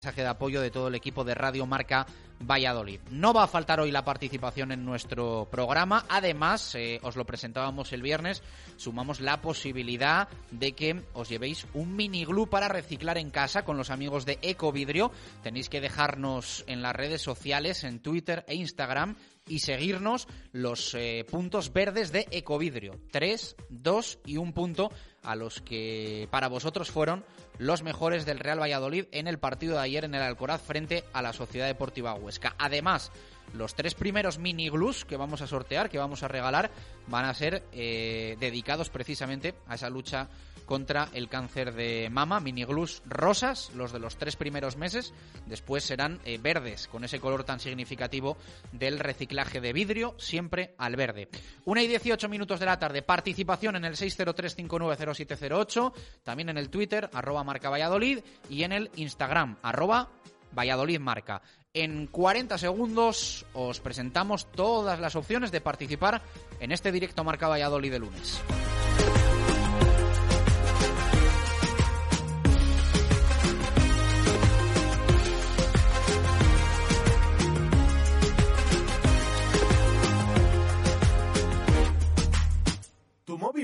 mensaje de apoyo de todo el equipo de Radio Marca Valladolid. No va a faltar hoy la participación en nuestro programa. Además, eh, os lo presentábamos el viernes, sumamos la posibilidad de que os llevéis un mini glue para reciclar en casa con los amigos de Ecovidrio. Tenéis que dejarnos en las redes sociales, en Twitter e Instagram y seguirnos los eh, puntos verdes de Ecovidrio. Tres, dos y un punto a los que para vosotros fueron los mejores del Real Valladolid en el partido de ayer en el Alcoraz frente a la Sociedad Deportiva Huesca. Además, los tres primeros mini glues que vamos a sortear, que vamos a regalar, van a ser eh, dedicados precisamente a esa lucha contra el cáncer de mama, mini glues rosas, los de los tres primeros meses, después serán eh, verdes, con ese color tan significativo del reciclaje de vidrio, siempre al verde. Una y 18 minutos de la tarde, participación en el 603590708, también en el Twitter, arroba marca Valladolid, y en el Instagram, arroba Valladolid Marca. En 40 segundos os presentamos todas las opciones de participar en este directo Marca Valladolid de lunes.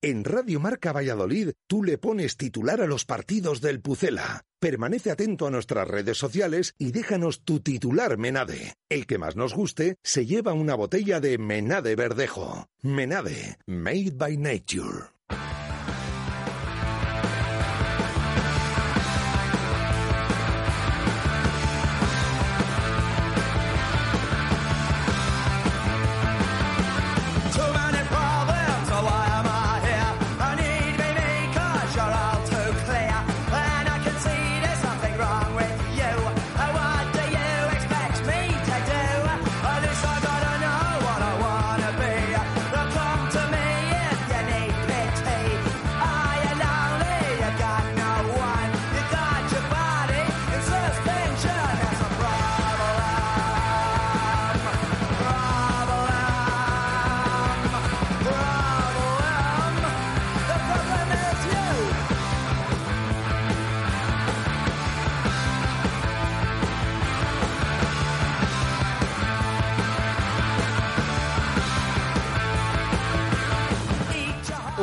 En Radio Marca Valladolid, tú le pones titular a los partidos del Pucela. Permanece atento a nuestras redes sociales y déjanos tu titular Menade. El que más nos guste se lleva una botella de Menade Verdejo. Menade, made by nature.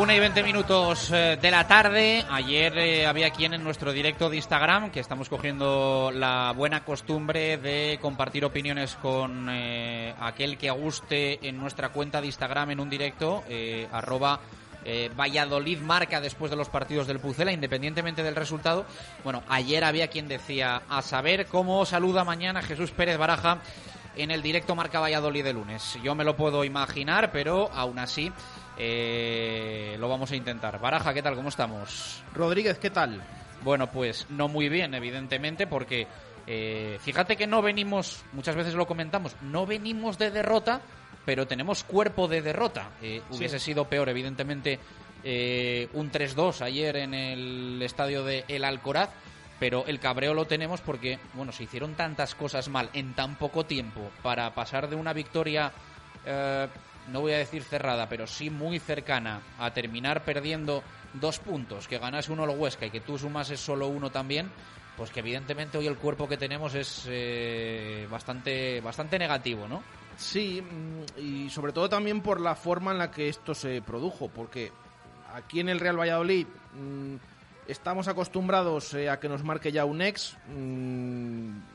1 y 20 minutos eh, de la tarde. Ayer eh, había quien en nuestro directo de Instagram, que estamos cogiendo la buena costumbre de compartir opiniones con eh, aquel que guste en nuestra cuenta de Instagram en un directo, arroba Valladolid marca después de los partidos del Pucela, independientemente del resultado. Bueno, ayer había quien decía, a saber cómo saluda mañana Jesús Pérez Baraja en el directo Marca Valladolid de lunes. Yo me lo puedo imaginar, pero aún así eh, lo vamos a intentar. Baraja, ¿qué tal? ¿Cómo estamos? Rodríguez, ¿qué tal? Bueno, pues no muy bien, evidentemente, porque eh, fíjate que no venimos, muchas veces lo comentamos, no venimos de derrota, pero tenemos cuerpo de derrota. Eh, hubiese sido peor, evidentemente, eh, un 3-2 ayer en el estadio de El Alcoraz, pero el cabreo lo tenemos porque, bueno, se hicieron tantas cosas mal en tan poco tiempo para pasar de una victoria, eh, no voy a decir cerrada, pero sí muy cercana a terminar perdiendo dos puntos, que ganase uno el Huesca y que tú sumases solo uno también, pues que evidentemente hoy el cuerpo que tenemos es eh, bastante, bastante negativo, ¿no? Sí, mm, y sobre todo también por la forma en la que esto se produjo, porque aquí en el Real Valladolid mm, estamos acostumbrados eh, a que nos marque ya un ex. mm,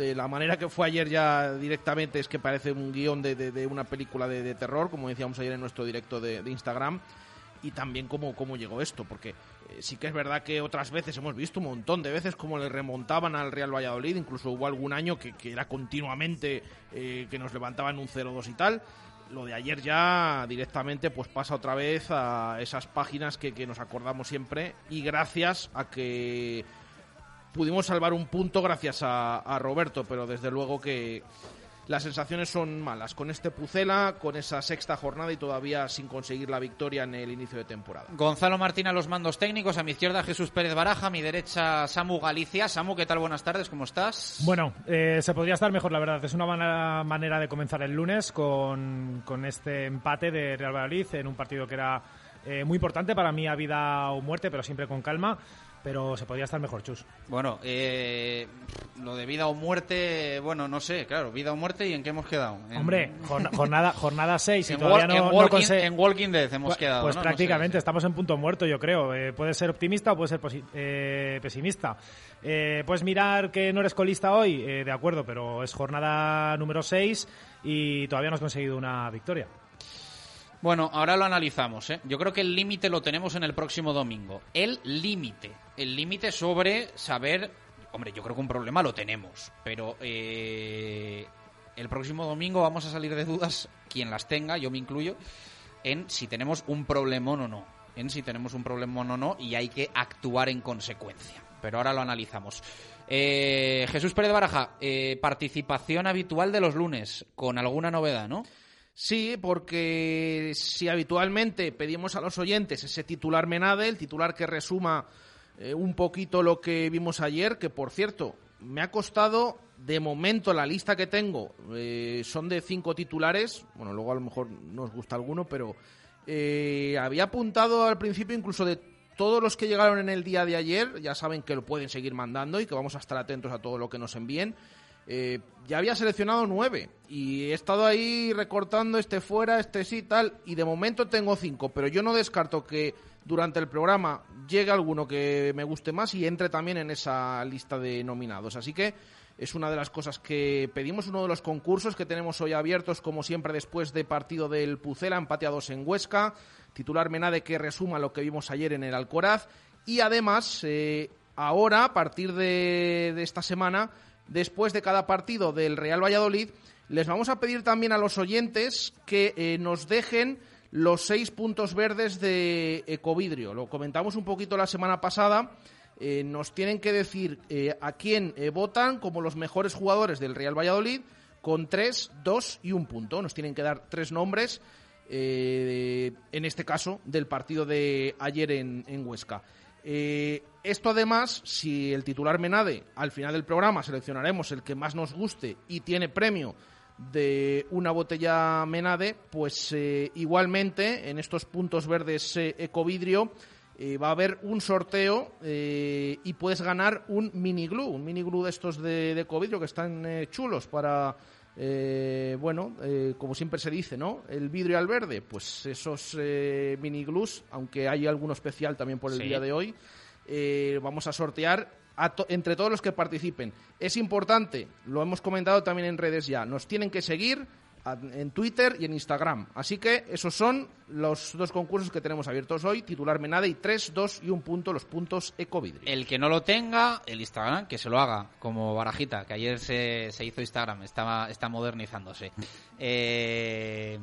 de la manera que fue ayer ya directamente es que parece un guion de, de- de una película de, de terror, como decíamos ayer en nuestro directo de, Instagram, y también cómo, cómo llegó esto, porque eh, sí que es verdad que otras veces hemos visto un montón de veces cómo le remontaban al Real Valladolid, incluso hubo algún año que, que era continuamente eh, que nos levantaban un 0-2 y tal. Lo de ayer ya directamente pues pasa otra vez a esas páginas que, que nos acordamos siempre y gracias a que pudimos salvar un punto gracias a, a Roberto, pero desde luego que las sensaciones son malas con este Pucela, con esa sexta jornada y todavía sin conseguir la victoria en el inicio de temporada. Gonzalo Martín a los mandos técnicos, a mi izquierda Jesús Pérez Baraja, a mi derecha Samu Galicia. Samu, ¿qué tal? Buenas tardes, ¿cómo estás? Bueno, eh, se podría estar mejor, la verdad. Es una buena manera de comenzar el lunes con, con este empate de Real Valladolid en un partido que era eh, muy importante para mí a vida o muerte, pero siempre con calma. Pero se podría estar mejor, Chus. Bueno, eh, lo de vida o muerte, bueno, no sé, claro, vida o muerte y en qué hemos quedado. En- Hombre, jorna- jornada, jornada 6 y en, todavía no, en no Walking, conse- en Walking Dead hemos Pues- quedado. Pues ¿no? No sé, prácticamente estamos en punto muerto, yo creo. Eh, puedes ser optimista o puedes ser eh, pesimista. Eh, puedes mirar que no eres colista hoy, eh, de acuerdo, pero es jornada número 6 y todavía no has conseguido una victoria. Bueno, ahora lo analizamos. ¿eh? Yo creo que el límite lo tenemos en el próximo domingo. El límite. El límite sobre saber. Hombre, yo creo que un problema lo tenemos. Pero eh, el próximo domingo vamos a salir de dudas, quien las tenga, yo me incluyo, en si tenemos un problemón o no. En si tenemos un problemón o no y hay que actuar en consecuencia. Pero ahora lo analizamos. Eh, Jesús Pérez Baraja, eh, participación habitual de los lunes, con alguna novedad, ¿no? Sí, porque si habitualmente pedimos a los oyentes ese titular Menade, el titular que resuma eh, un poquito lo que vimos ayer, que por cierto, me ha costado, de momento la lista que tengo eh, son de cinco titulares, bueno, luego a lo mejor nos gusta alguno, pero eh, había apuntado al principio incluso de todos los que llegaron en el día de ayer, ya saben que lo pueden seguir mandando y que vamos a estar atentos a todo lo que nos envíen. Eh, ya había seleccionado nueve y he estado ahí recortando este fuera, este sí, tal, y de momento tengo cinco, pero yo no descarto que durante el programa llegue alguno que me guste más y entre también en esa lista de nominados. Así que es una de las cosas que pedimos, uno de los concursos que tenemos hoy abiertos, como siempre, después de partido del Pucela, empate a dos en Huesca, titular Menade que resuma lo que vimos ayer en el Alcoraz, y además, eh, ahora, a partir de esta semana, después de cada partido del Real Valladolid, les vamos a pedir también a los oyentes que eh, nos dejen los seis puntos verdes de Ecovidrio. Lo comentamos un poquito la semana pasada. Eh, nos tienen que decir eh, a quién votan como los mejores jugadores del Real Valladolid con tres, dos y un punto. Nos tienen que dar tres nombres, en este caso, del partido de ayer en, en Huesca. Eh, esto además, si el titular Menade, al final del programa seleccionaremos el que más nos guste y tiene premio de una botella Menade, pues eh, igualmente en estos puntos verdes eh, Ecovidrio eh, va a haber un sorteo y puedes ganar un mini glue, un mini glue de estos de, de Ecovidrio que están chulos para, eh, bueno, eh, como siempre se dice, ¿no? El vidrio al verde, pues esos eh, mini glues, aunque hay alguno especial también por el Sí. día de hoy, eh, vamos a sortear a to- entre todos los que participen. Es importante, lo hemos comentado también en redes ya, nos tienen que seguir en Twitter y en Instagram. Así que esos son los dos concursos que tenemos abiertos hoy, titular Menade y 3, 2 y un punto, los puntos Ecovidrio. El que no lo tenga, el Instagram, que se lo haga, como Barajita, que ayer se, se hizo Instagram, estaba, está modernizándose. Eh,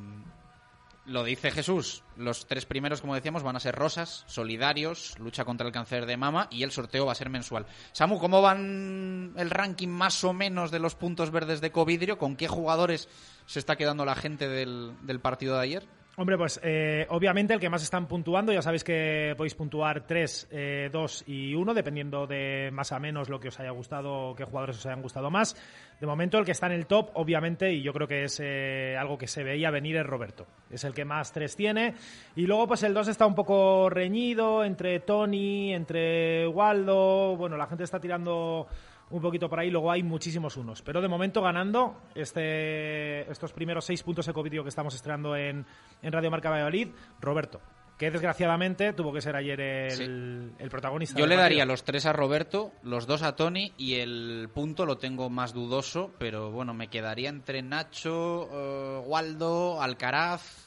lo dice Jesús, los tres primeros, como decíamos, van a ser rosas, solidarios, lucha contra el cáncer de mama y el sorteo va a ser mensual. Samu, ¿cómo van el ranking más o menos de los puntos verdes de Covidrio? ¿Con qué jugadores se está quedando la gente del, del partido de ayer? Hombre, pues eh, obviamente el que más están puntuando, ya sabéis que podéis puntuar 3, 2 y 1, dependiendo de más a menos lo que os haya gustado, qué jugadores os hayan gustado más. De momento el que está en el top, obviamente, y yo creo que es eh, algo que se veía venir, es Roberto. Es el que más 3 tiene. Y luego pues el 2 está un poco reñido entre Tony, entre Waldo, bueno, la gente está tirando un poquito por ahí, luego hay muchísimos unos. Pero de momento ganando este, estos primeros seis puntos ecovideo que estamos estrenando en, en Radio Marca Valladolid, Roberto, que desgraciadamente tuvo que ser ayer el, el protagonista. Yo le daría los tres a Roberto, los dos a Tony y el punto lo tengo más dudoso, pero bueno, me quedaría entre Nacho, eh, Waldo, Alcaraz,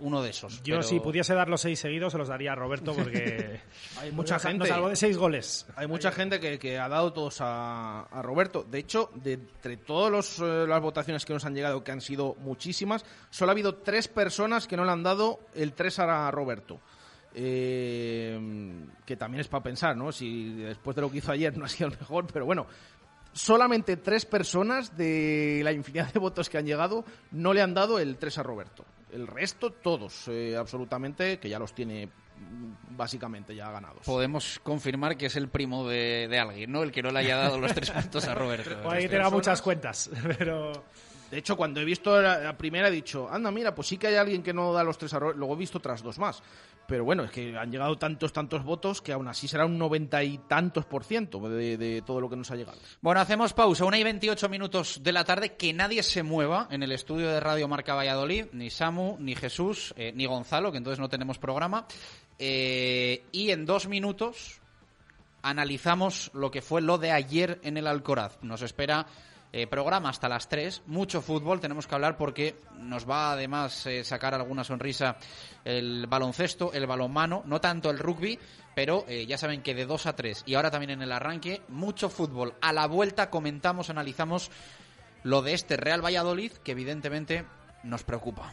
uno de esos. Yo pero- si pudiese dar los seis seguidos se los daría a Roberto porque Hay mucha gente. nos salvó de seis goles. Hay mucha gente que, que ha dado todos a, a Roberto. De hecho, de entre todas las votaciones que nos han llegado, que han sido muchísimas, solo ha habido tres personas que no le han dado el 3 a Roberto. Eh, que también es para pensar, ¿no? Si después de lo que hizo ayer no ha sido el mejor, pero bueno. solamente tres personas de la infinidad de votos que han llegado no le han dado el 3 a Roberto. El resto, todos, eh, absolutamente, que ya los tiene mm, básicamente ya ganados. Podemos confirmar que es el primo de, de alguien, ¿no? El que no le haya dado los tres puntos a Roberto. O que tener muchas cuentas, pero... De hecho, cuando he visto la, la primera he dicho, anda, mira, pues sí que hay alguien que no da los tres a Roberto. Luego he visto otras dos más. Pero bueno, es que han llegado tantos, tantos votos que aún así será un noventa y tantos por ciento de, todo lo que nos ha llegado. Bueno, hacemos pausa, una y 28 minutos de la tarde, que nadie se mueva en el estudio de Radio Marca Valladolid, ni Samu, ni Jesús, eh, ni Gonzalo, que entonces no tenemos programa. Eh, y en dos minutos analizamos lo que fue lo de ayer en el Alcoraz. Nos espera eh, programa hasta las 3, mucho fútbol, tenemos que hablar porque nos va además eh, sacar alguna sonrisa el baloncesto, el balonmano, no tanto el rugby, pero eh, ya saben que de 2 a 3 y ahora también en el arranque, mucho fútbol. A la vuelta comentamos, analizamos lo de este Real Valladolid que evidentemente nos preocupa.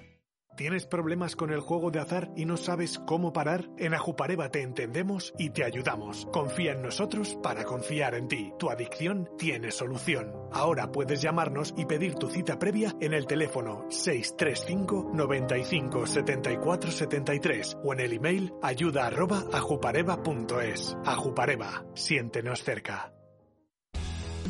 ¿Tienes problemas con el juego de azar y no sabes cómo parar? En Ajupareva te entendemos y te ayudamos. Confía en nosotros para confiar en ti. Tu adicción tiene solución. Ahora puedes llamarnos y pedir tu cita previa en el teléfono 635 95 74 73 o en el email ayuda arroba ajupareva.es. Ajupareva, siéntenos cerca.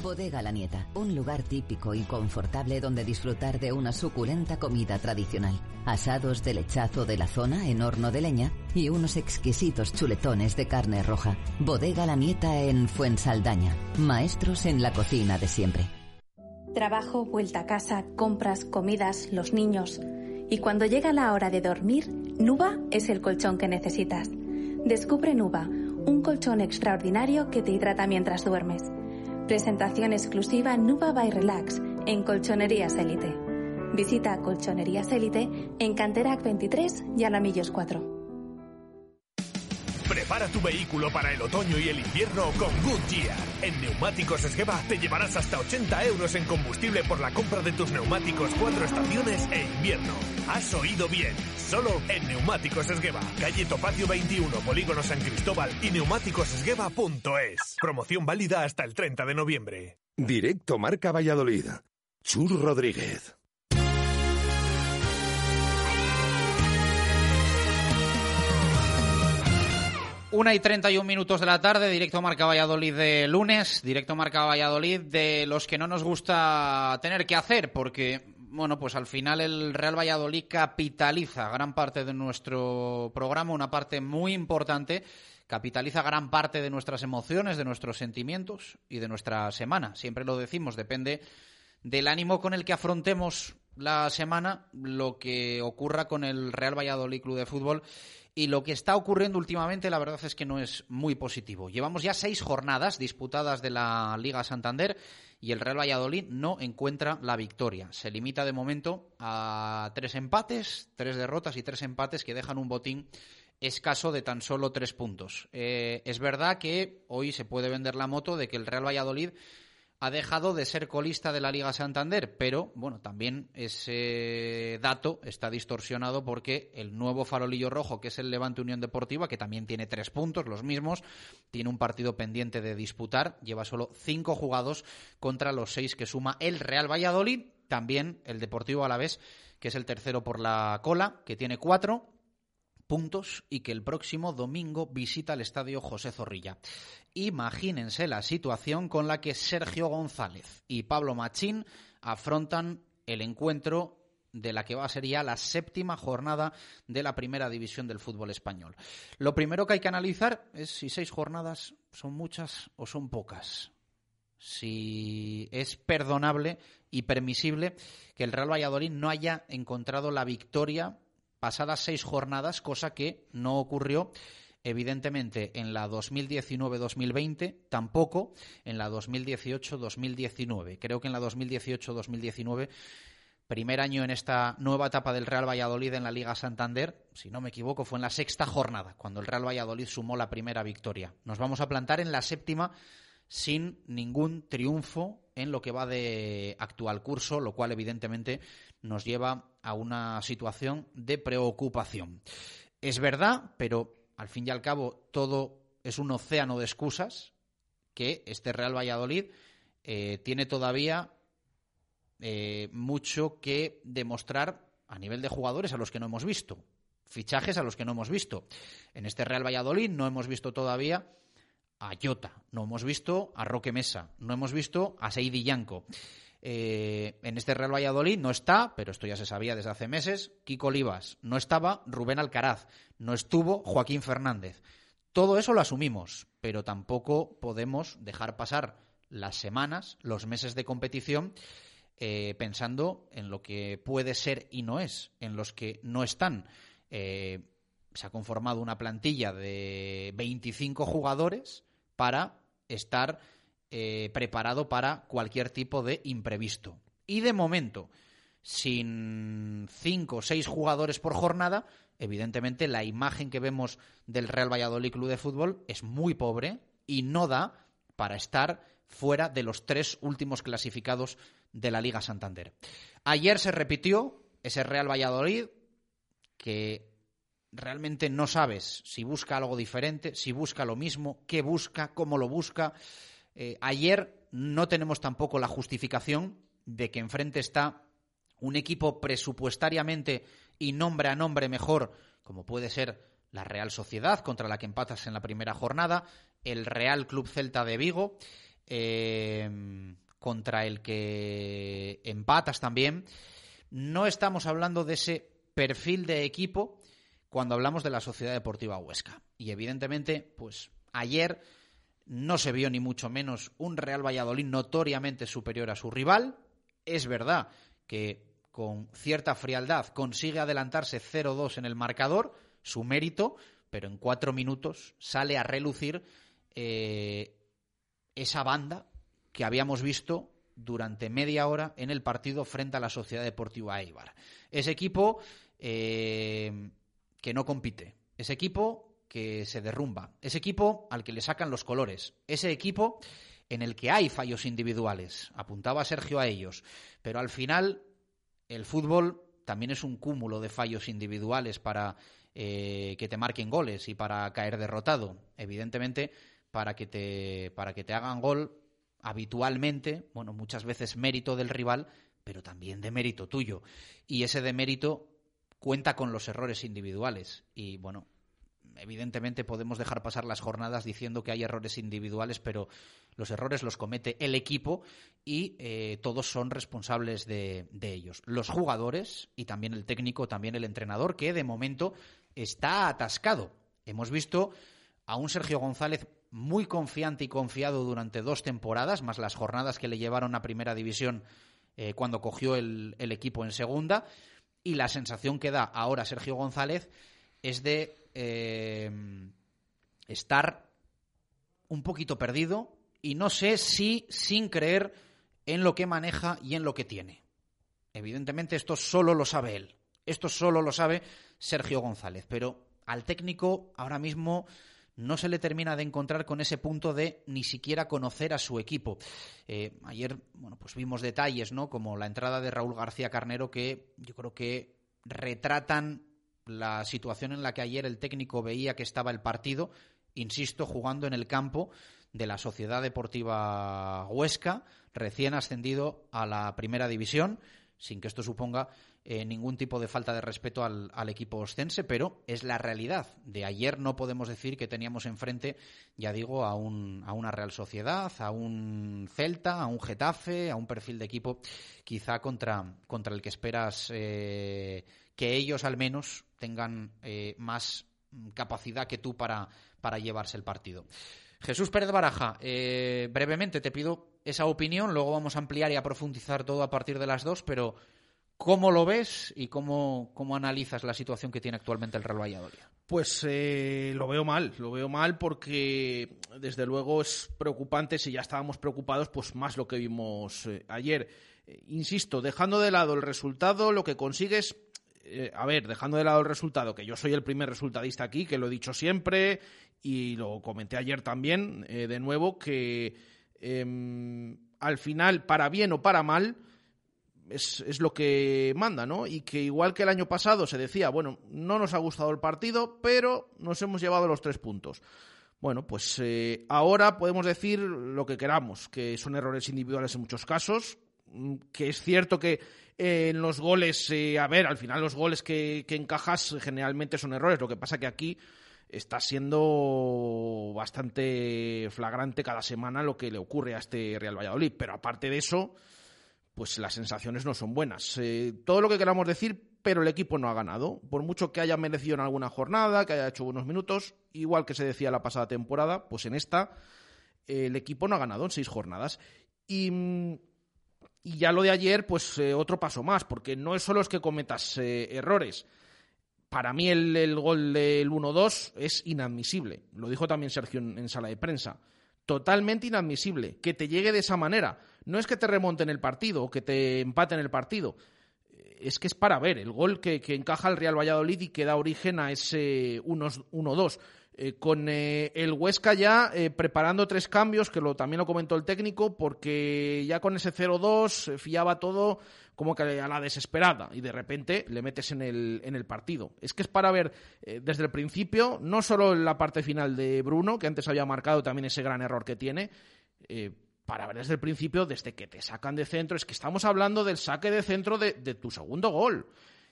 Bodega La Nieta, un lugar típico y confortable donde disfrutar de una suculenta comida tradicional. Asados de lechazo de la zona en horno de leña y unos exquisitos chuletones de carne roja. Bodega La Nieta en Fuensaldaña. Maestros en la cocina de siempre. Trabajo, vuelta a casa, compras, comidas, los niños. Y cuando llega la hora de dormir, Nuba es el colchón que necesitas. Descubre Nuba, un colchón extraordinario que te hidrata mientras duermes. Presentación exclusiva Nuba by Relax en Colchonerías Elite. Visita Colchonerías Elite en Canterac 23 y Alamillos 4. Prepara tu vehículo para el otoño y el invierno con Goodyear. En Neumáticos Esgueva te llevarás hasta 80 euros en combustible por la compra de tus neumáticos cuatro estaciones e invierno. Has oído bien, solo en Neumáticos Esgueva. Calle Topacio 21, Polígono San Cristóbal y neumáticosesgueva.es. Promoción válida hasta el 30 de noviembre. Directo Marca Valladolid. Chur Rodríguez. Una y 31 minutos de la tarde, directo Marca Valladolid de lunes, directo Marca Valladolid de los que no nos gusta tener que hacer, porque, bueno, pues al final el Real Valladolid capitaliza gran parte de nuestro programa, una parte muy importante, capitaliza gran parte de nuestras emociones, de nuestros sentimientos y de nuestra semana. Siempre lo decimos, depende del ánimo con el que afrontemos la semana, lo que ocurra con el Real Valladolid Club de Fútbol y lo que está ocurriendo últimamente, la verdad es que no es muy positivo. Llevamos ya seis jornadas disputadas de la Liga Santander y el Real Valladolid no encuentra la victoria. Se limita de momento a tres empates, tres derrotas y tres empates que dejan un botín escaso de tan solo tres puntos. Eh, es verdad que hoy se puede vender la moto de que el Real Valladolid ha dejado de ser colista de la Liga Santander, pero bueno, también ese dato está distorsionado porque el nuevo farolillo rojo, que es el Levante Unión Deportiva, que también tiene tres puntos, los mismos, tiene un partido pendiente de disputar, lleva solo cinco jugados contra los seis que suma el Real Valladolid, también el Deportivo Alavés, que es el tercero por la cola, que tiene cuatro, puntos y que el próximo domingo visita el estadio José Zorrilla. Imagínense la situación con la que Sergio González y Pablo Machín afrontan el encuentro de la que va a ser ya la séptima jornada de la primera división del fútbol español. Lo primero que hay que analizar es si seis jornadas son muchas o son pocas. Si es perdonable y permisible que el Real Valladolid no haya encontrado la victoria pasadas seis jornadas, cosa que no ocurrió evidentemente en la 2019-2020, tampoco en la 2018-2019. Creo que en la 2018-2019, primer año en esta nueva etapa del Real Valladolid en la Liga Santander, si no me equivoco, fue en la sexta jornada, cuando el Real Valladolid sumó la primera victoria. Nos vamos a plantar en la séptima sin ningún triunfo en lo que va de actual curso, lo cual evidentemente nos lleva a una situación de preocupación. Es verdad, pero al fin y al cabo todo es un océano de excusas que este Real Valladolid eh, tiene todavía eh, mucho que demostrar a nivel de jugadores a los que no hemos visto, fichajes a los que no hemos visto. En este Real Valladolid no hemos visto todavía a Jota, no hemos visto a Roque Mesa, no hemos visto a Seidi Yanco. Eh, en este Real Valladolid no está, pero esto ya se sabía desde hace meses, Kiko Olivas. No estaba Rubén Alcaraz. No estuvo Joaquín Fernández. Todo eso lo asumimos, pero tampoco podemos dejar pasar las semanas, los meses de competición, eh, pensando en lo que puede ser y no es, en los que no están. Eh, se ha conformado una plantilla de 25 jugadores para estar eh, preparado para cualquier tipo de imprevisto. Y de momento, sin cinco o seis jugadores por jornada, evidentemente la imagen que vemos del Real Valladolid Club de Fútbol es muy pobre y no da para estar fuera de los tres últimos clasificados de la Liga Santander. Ayer se repitió ese Real Valladolid que realmente no sabes si busca algo diferente, si busca lo mismo, qué busca, cómo lo busca. Eh, ayer no tenemos tampoco la justificación de que enfrente está un equipo presupuestariamente y nombre a nombre mejor, como puede ser la Real Sociedad, contra la que empatas en la primera jornada, el Real Club Celta de Vigo, eh, contra el que empatas también. No estamos hablando de ese perfil de equipo cuando hablamos de la Sociedad Deportiva Huesca. Y evidentemente, pues ayer no se vio ni mucho menos un Real Valladolid notoriamente superior a su rival. Es verdad que con cierta frialdad consigue adelantarse 0-2 en el marcador, su mérito, pero en cuatro minutos sale a relucir eh, esa banda que habíamos visto durante media hora en el partido frente a la Sociedad Deportiva Eibar. Ese equipo eh, que no compite, ese equipo que se derrumba, ese equipo al que le sacan los colores, ese equipo en el que hay fallos individuales. Apuntaba Sergio a ellos, pero al final el fútbol también es un cúmulo de fallos individuales para eh, que te marquen goles y para caer derrotado. Evidentemente, para que te, para que te hagan gol habitualmente, bueno, muchas veces mérito del rival, pero también de mérito tuyo. Y ese de mérito cuenta con los errores individuales. Y bueno, evidentemente podemos dejar pasar las jornadas diciendo que hay errores individuales, pero los errores los comete el equipo y eh, todos son responsables de, ellos. Los jugadores y también el técnico, también el entrenador, que de momento está atascado. Hemos visto a un Sergio González muy confiante y confiado durante dos temporadas, más las jornadas que le llevaron a primera división eh, cuando cogió el equipo en segunda. Y la sensación que da ahora Sergio González es de eh, estar un poquito perdido y no sé si sin creer en lo que maneja y en lo que tiene. Evidentemente esto solo lo sabe él, esto solo lo sabe Sergio González, pero al técnico ahora mismo no se le termina de encontrar con ese punto de ni siquiera conocer a su equipo. Eh, ayer, bueno, pues vimos detalles, ¿no? Como la entrada de Raúl García Carnero que yo creo que retratan la situación en la que ayer el técnico veía que estaba el partido, insisto, jugando en el campo de la Sociedad Deportiva Huesca, recién ascendido a la Primera División, sin que esto suponga eh, ningún tipo de falta de respeto al, equipo ostense, pero es la realidad. De ayer no podemos decir que teníamos enfrente, ya digo, a, un, a una Real Sociedad, a un Celta, a un Getafe, a un perfil de equipo quizá contra, contra el que esperas eh, que ellos al menos tengan eh, más capacidad que tú para, para llevarse el partido. Jesús Pérez Baraja, eh, brevemente te pido esa opinión, luego vamos a ampliar y a profundizar todo a partir de las dos, pero ¿cómo lo ves y cómo, cómo analizas la situación que tiene actualmente el Real Valladolid? Pues eh, lo veo mal, lo veo mal porque desde luego es preocupante, si ya estábamos preocupados, pues más lo que vimos ayer. insisto, dejando de lado el resultado, lo que consigues eh, a ver, dejando de lado el resultado, que yo soy el primer resultadista aquí, que lo he dicho siempre y lo comenté ayer también, eh, de nuevo, que eh, al final, para bien o para mal, es, es, lo que manda, ¿no? Y que igual que el año pasado se decía, bueno, no nos ha gustado el partido, pero nos hemos llevado los tres puntos. Bueno, pues eh, ahora podemos decir lo que queramos, que son errores individuales en muchos casos, que es cierto que en los goles, eh, a ver, al final los goles que, que, encajas generalmente son errores, lo que pasa que aquí está siendo bastante flagrante cada semana lo que le ocurre a este Real Valladolid, pero aparte de eso, pues las sensaciones no son buenas. Eh, todo lo que queramos decir, pero el equipo no ha ganado, por mucho que haya merecido en alguna jornada, que haya hecho buenos minutos, igual que se decía la pasada temporada, pues en esta el equipo no ha ganado en seis jornadas. Y y ya lo de ayer, pues eh, otro paso más, porque no es solo es que cometas eh, errores. Para mí el, el gol del 1-2 es inadmisible. Lo dijo también Sergio en, sala de prensa. Totalmente inadmisible. Que te llegue de esa manera. No es que te remonten el partido o que te empaten el partido. Es que es para ver el gol que, que encaja el Real Valladolid y que da origen a ese 1-2 eh, con eh, el Huesca ya eh, preparando tres cambios, que lo, también lo comentó el técnico, porque ya con ese 0-2 fiaba todo como que a la desesperada y de repente le metes en el, en el partido. Es que es para ver desde el principio, no solo en la parte final de Bruno, que antes había marcado también ese gran error que tiene, para ver desde el principio, desde que te sacan de centro, es que estamos hablando del saque de centro de, de tu segundo gol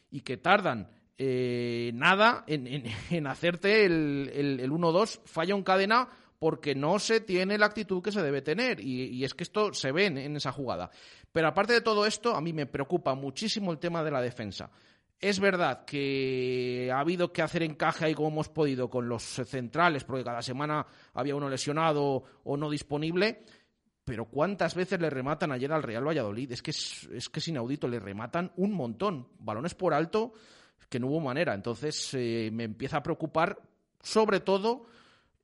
y que tardan eh, nada en, en, en, hacerte el, el, el 1-2, falla un cadena porque no se tiene la actitud que se debe tener. Y, y es que esto se ve en, en, esa jugada. Pero aparte de todo esto, a mí me preocupa muchísimo el tema de la defensa. Es verdad que ha habido que hacer encaje ahí como hemos podido con los centrales, porque cada semana había uno lesionado o no disponible. Pero ¿cuántas veces le rematan ayer al Real Valladolid? Es que es, es que es inaudito, le rematan un montón. Balones por alto que no hubo manera. Entonces eh, me empieza a preocupar, sobre todo,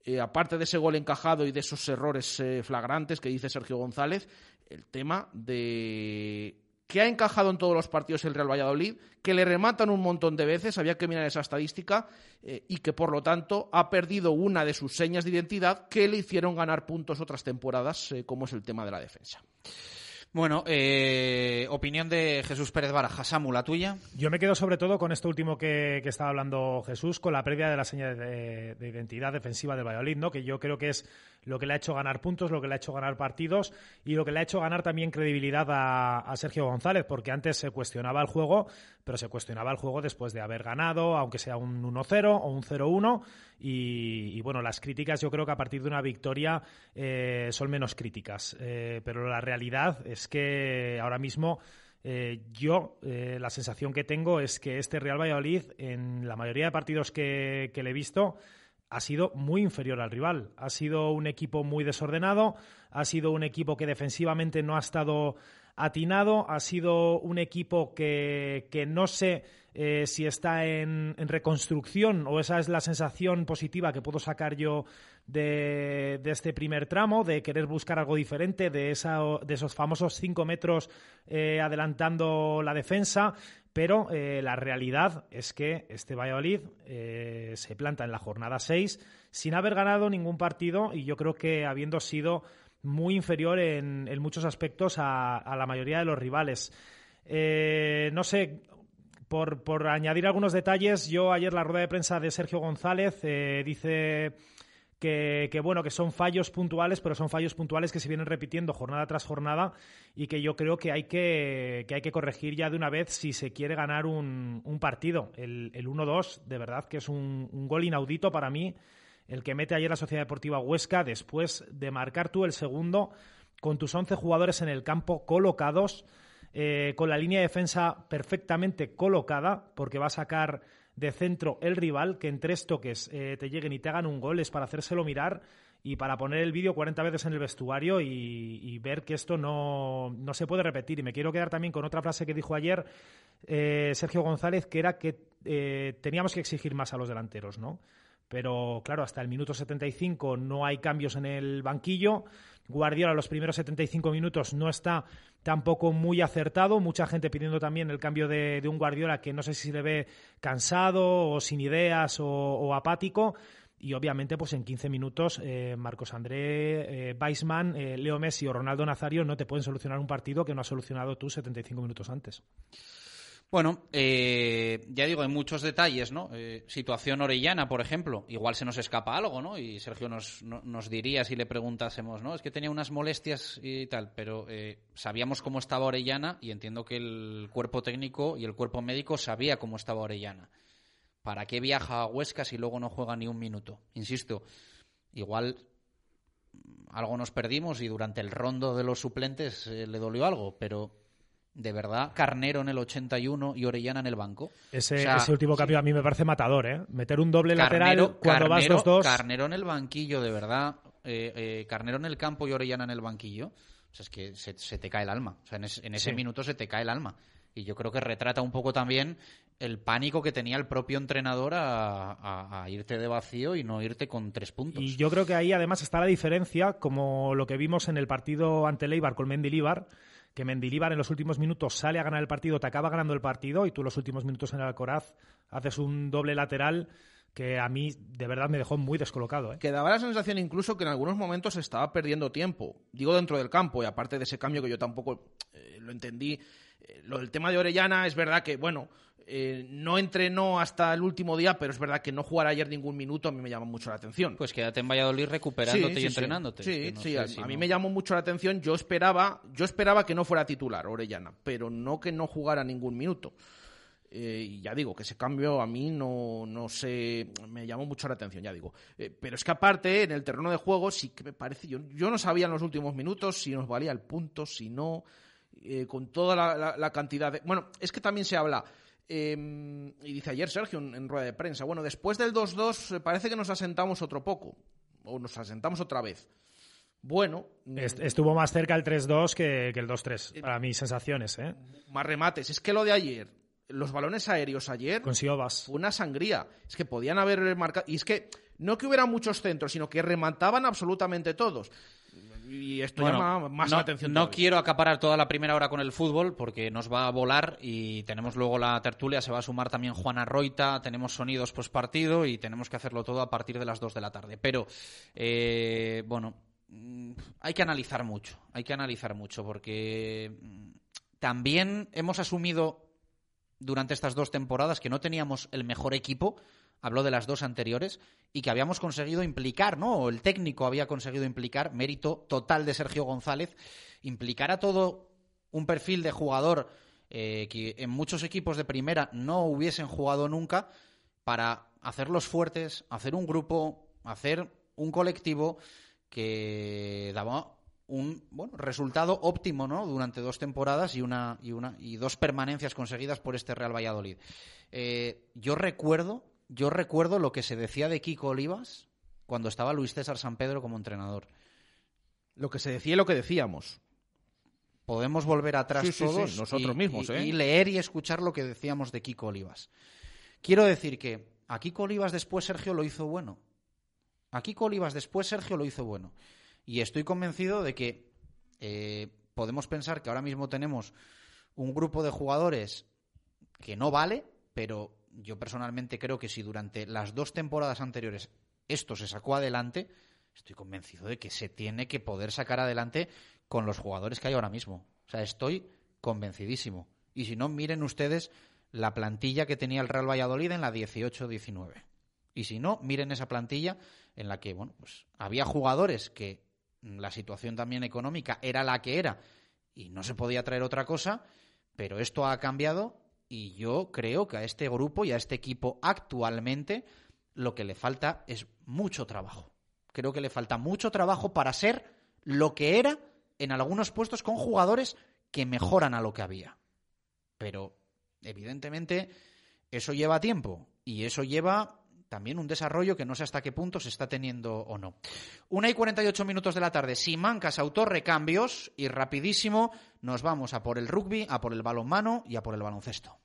eh, aparte de ese gol encajado y de esos errores eh, flagrantes que dice Sergio González, el tema de que ha encajado en todos los partidos el Real Valladolid, que le rematan un montón de veces, había que mirar esa estadística, eh, y que por lo tanto ha perdido una de sus señas de identidad que le hicieron ganar puntos otras temporadas, eh, como es el tema de la defensa. Bueno, eh, opinión de Jesús Pérez Baraja. Samu, la tuya. Yo me quedo sobre todo con esto último que, estaba hablando Jesús, con la pérdida de la seña de, de, identidad defensiva del Valladolid, ¿no? que yo creo que es lo que le ha hecho ganar puntos, lo que le ha hecho ganar partidos y lo que le ha hecho ganar también credibilidad a, Sergio González, porque antes se cuestionaba el juego, pero se cuestionaba el juego después de haber ganado, aunque sea un 1-0 o un 0-1. Y, y, bueno, las críticas yo creo que a partir de una victoria eh, son menos críticas. Eh, pero la realidad es que ahora mismo eh, yo eh, la sensación que tengo es que este Real Valladolid, en la mayoría de partidos que, que le he visto, ha sido muy inferior al rival. Ha sido un equipo muy desordenado, ha sido un equipo que defensivamente no ha estado atinado, ha sido un equipo que, que no sé eh, si está en, reconstrucción o esa es la sensación positiva que puedo sacar yo de, de este primer tramo, de querer buscar algo diferente, de, esa, de esos famosos cinco metros eh, adelantando la defensa Pero eh, la realidad es que este Valladolid eh, se planta en la jornada 6 sin haber ganado ningún partido y yo creo que habiendo sido muy inferior en, muchos aspectos a, la mayoría de los rivales. Eh, no sé, por, por añadir algunos detalles, yo ayer la rueda de prensa de Sergio González eh, dice que, bueno, que son fallos puntuales, pero son fallos puntuales que se vienen repitiendo jornada tras jornada y que yo creo que hay que, que hay que corregir ya de una vez si se quiere ganar un, un partido. El, el 1-2, de verdad que es un, un gol inaudito para mí, el que mete ayer la Sociedad Deportiva Huesca después de marcar tú el segundo con tus 11 jugadores en el campo colocados eh, con la línea de defensa perfectamente colocada, porque va a sacar de centro el rival, que en tres toques eh, te lleguen y te hagan un gol, es para hacérselo mirar y para poner el vídeo 40 veces en el vestuario y, ver que esto no, no, se puede repetir. Y me quiero quedar también con otra frase que dijo ayer eh, Sergio González, que era que eh, teníamos que exigir más a los delanteros, ¿no? Pero claro, hasta el minuto 75 no hay cambios en el banquillo. Guardiola los primeros 75 minutos no está tampoco muy acertado. Mucha gente pidiendo también el cambio de, un Guardiola que no sé si se le ve cansado o sin ideas o, o apático. Y obviamente, pues en 15 minutos, eh, Marcos André, eh, Weisman, eh, Leo Messi o Ronaldo Nazario no te pueden solucionar un partido que no has solucionado tú 75 minutos antes. Bueno, eh, ya digo, hay muchos detalles, ¿no? Eh, situación Orellana, por ejemplo, igual se nos escapa algo, ¿no? Y Sergio nos, no, nos diría si le preguntásemos, ¿no? Es que tenía unas molestias y tal, pero eh, sabíamos cómo estaba Orellana y entiendo que el cuerpo técnico y el cuerpo médico sabía cómo estaba Orellana. ¿Para qué viaja a Huesca si luego no juega ni un minuto? Insisto, igual algo nos perdimos y durante el rondo de los suplentes eh, le dolió algo, pero de verdad, Carnero en el 81 y Orellana en el banco. Ese, O sea, ese último cambio a mí me parece matador, ¿eh? Meter un doble Carnero, lateral cuando vas Carnero- 2-2. Carnero en el banquillo, de verdad. eh, eh, Carnero en el campo y Orellana en el banquillo. O sea, es que se, se te cae el alma. O sea, en, es- en ese Sí. minuto se te cae el alma. Y yo creo que retrata un poco también el pánico que tenía el propio entrenador a, a- a irte de vacío y no irte con tres puntos. Y yo creo que ahí además está la diferencia, como lo que vimos en el partido ante Leibar con Mendilíbar, que Mendilíbar en los últimos minutos sale a ganar el partido, te acaba ganando el partido y tú los últimos minutos en el Alcoraz haces un doble lateral que a mí de verdad me dejó muy descolocado. ¿eh? Que daba la sensación incluso que en algunos momentos estaba perdiendo tiempo. Digo dentro del campo, y aparte de ese cambio que yo tampoco eh, lo entendí. eh, lo del tema de Orellana es verdad que, bueno, eh, no entrenó hasta el último día, pero es verdad que no jugar ayer ningún minuto a mí me llama mucho la atención. Pues quédate en Valladolid recuperándote Sí, y entrenándote. Sí, no sí, a, si a no- mí me llamó mucho la atención. Yo esperaba, yo esperaba que no fuera titular Orellana, pero no que no jugara ningún minuto. Eh, y ya digo, que ese cambio a mí no, no sé, me llamó mucho la atención, ya digo. Eh, pero es que aparte, en el terreno de juego, sí que me parece, yo, yo no sabía en los últimos minutos si nos valía el punto, si no, con toda la, la- la cantidad de... Bueno, es que también se habla, eh, y dice ayer Sergio en, en rueda de prensa, bueno, después del 2-2 eh, parece que nos asentamos otro poco, o nos asentamos otra vez. Bueno, mm, Est- Estuvo más cerca el 3-2 que, que el 2-3, para mis sensaciones. ¿eh? más remates. Es que lo de ayer, los balones aéreos ayer, Con Siobas. fue una sangría. Es que podían haber marcado. Y es que no que hubiera muchos centros, sino que remataban absolutamente todos. Y esto Bueno, llama más no, la atención. No todavía. quiero acaparar toda la primera hora con el fútbol porque nos va a volar y tenemos luego la tertulia, se va a sumar también Juana Roita, tenemos sonidos post partido y tenemos que hacerlo todo a partir de las 2 de la tarde. Pero, eh, bueno, hay que analizar mucho, hay que analizar mucho porque mm, también hemos asumido durante estas dos temporadas que no teníamos el mejor equipo, habló de las dos anteriores, y que habíamos conseguido implicar, ¿no? O el técnico había conseguido implicar, mérito total de Sergio González, implicar a todo un perfil de jugador eh, que en muchos equipos de primera no hubiesen jugado nunca para hacerlos fuertes, hacer un grupo, hacer un colectivo que daba un bueno, resultado óptimo ¿no? durante dos temporadas y una, y una y dos permanencias conseguidas por este Real Valladolid. Eh, yo recuerdo, yo recuerdo lo que se decía de Kiko Olivas cuando estaba Luis César San Pedro como entrenador. Lo que se decía y lo que decíamos. Podemos volver atrás Sí, sí, sí, todos nosotros y, mismos, y- ¿eh? y leer y escuchar lo que decíamos de Kiko Olivas. Quiero decir que a Kiko Olivas después Sergio lo hizo bueno. A Kiko Olivas después Sergio lo hizo bueno. Y estoy convencido de que eh, podemos pensar que ahora mismo tenemos un grupo de jugadores que no vale, pero yo personalmente creo que si durante las dos temporadas anteriores esto se sacó adelante, estoy convencido de que se tiene que poder sacar adelante con los jugadores que hay ahora mismo. O sea, estoy convencidísimo. Y si no, miren ustedes la plantilla que tenía el Real Valladolid en la 18-19. Y si no, miren esa plantilla en la que, bueno, pues había jugadores que la situación también económica era la que era y no se podía traer otra cosa, pero esto ha cambiado y yo creo que a este grupo y a este equipo actualmente lo que le falta es mucho trabajo. Creo que le falta mucho trabajo para ser lo que era en algunos puestos con jugadores que mejoran a lo que había. Pero, evidentemente, eso lleva tiempo y eso lleva también un desarrollo que no sé hasta qué punto se está teniendo o no. Una y 48 minutos de la tarde, Simancas autorrecambios y rapidísimo nos vamos a por el rugby, a por el balonmano y a por el baloncesto.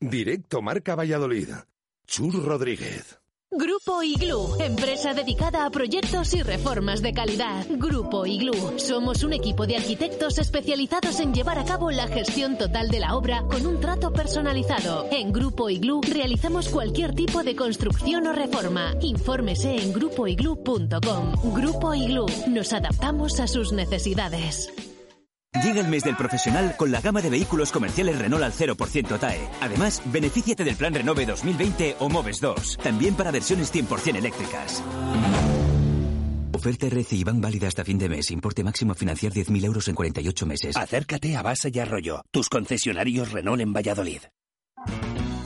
Directo Marca Valladolid. Chur Rodríguez. Grupo Iglú, empresa dedicada a proyectos y reformas de calidad. Grupo Iglú, somos un equipo de arquitectos especializados en llevar a cabo la gestión total de la obra con un trato personalizado. En Grupo Iglú realizamos cualquier tipo de construcción o reforma. Infórmese en grupoiglú.com. Grupo Iglú, nos adaptamos a sus necesidades. Llega el mes del profesional con la gama de vehículos comerciales Renault al 0% TAE. Además, benefíciate del plan Renove 2020 o Moves 2, también para versiones 100% eléctricas. Oferta RC y van válida hasta fin de mes. Importe máximo a financiar 10.000 euros en 48 meses. Acércate a Basa y Arroyo, tus concesionarios Renault en Valladolid.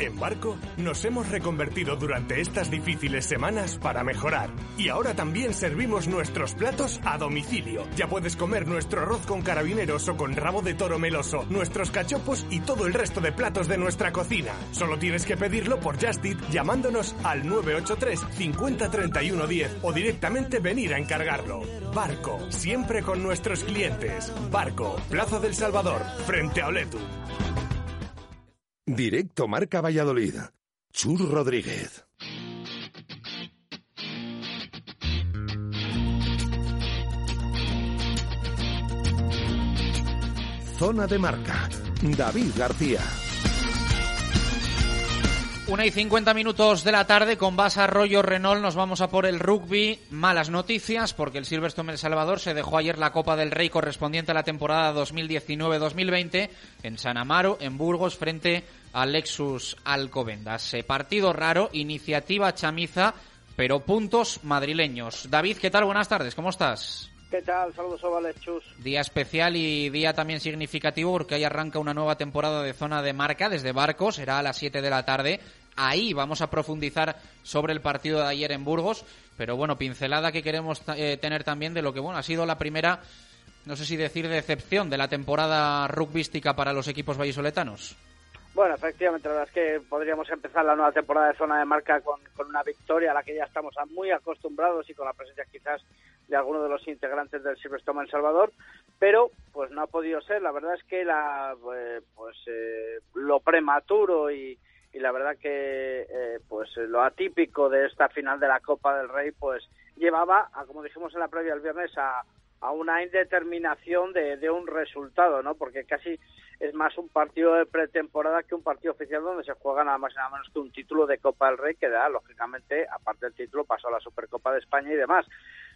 En Barco nos hemos reconvertido durante estas difíciles semanas para mejorar. Y ahora también servimos nuestros platos a domicilio. Ya puedes comer nuestro arroz con carabineros o con rabo de toro meloso, nuestros cachopos y todo el resto de platos de nuestra cocina. Solo tienes que pedirlo por Just Eat llamándonos al 983 50 31 10 o directamente venir a encargarlo. Barco, siempre con nuestros clientes. Barco, Plaza del Salvador, frente a Oletu. Directo Marca Valladolid. Chur Rodríguez. Zona de Marca. David García. Una y 50 minutos de la tarde con Basa Arroyo Renault nos vamos a por el rugby. Malas noticias porque el Silverstone El Salvador se dejó ayer la Copa del Rey correspondiente a la temporada 2019-2020 en San Amaro, en Burgos, frente al Lexus Alcobendas. Eh, partido raro, iniciativa chamiza, pero puntos madrileños. David, ¿qué tal? Buenas tardes, ¿cómo estás? ¿Qué tal? Saludos, Ovales, chus. Día especial y día también significativo porque ahí arranca una nueva temporada de zona de marca desde Barcos, será a las 7 de la tarde. Ahí vamos a profundizar sobre el partido de ayer en Burgos, pero bueno, pincelada que queremos eh, tener también de lo que bueno ha sido la primera, no sé si decir decepción de la temporada rugbística para los equipos vallisoletanos. Bueno, efectivamente, la verdad es que podríamos empezar la nueva temporada de zona de marca con, una victoria a la que ya estamos muy acostumbrados y con la presencia quizás de algunos de los integrantes del Silverstone en Salvador, pero pues no ha podido ser. La verdad es que la eh, pues eh, lo prematuro y, y la verdad que eh, pues lo atípico de esta final de la Copa del Rey pues llevaba, a, como dijimos en la previa el viernes, a, a una indeterminación de, un resultado, ¿no? Porque casi es más un partido de pretemporada que un partido oficial donde se juega nada más y nada menos que un título de Copa del Rey que da, lógicamente, aparte del título, pasó a la Supercopa de España y demás.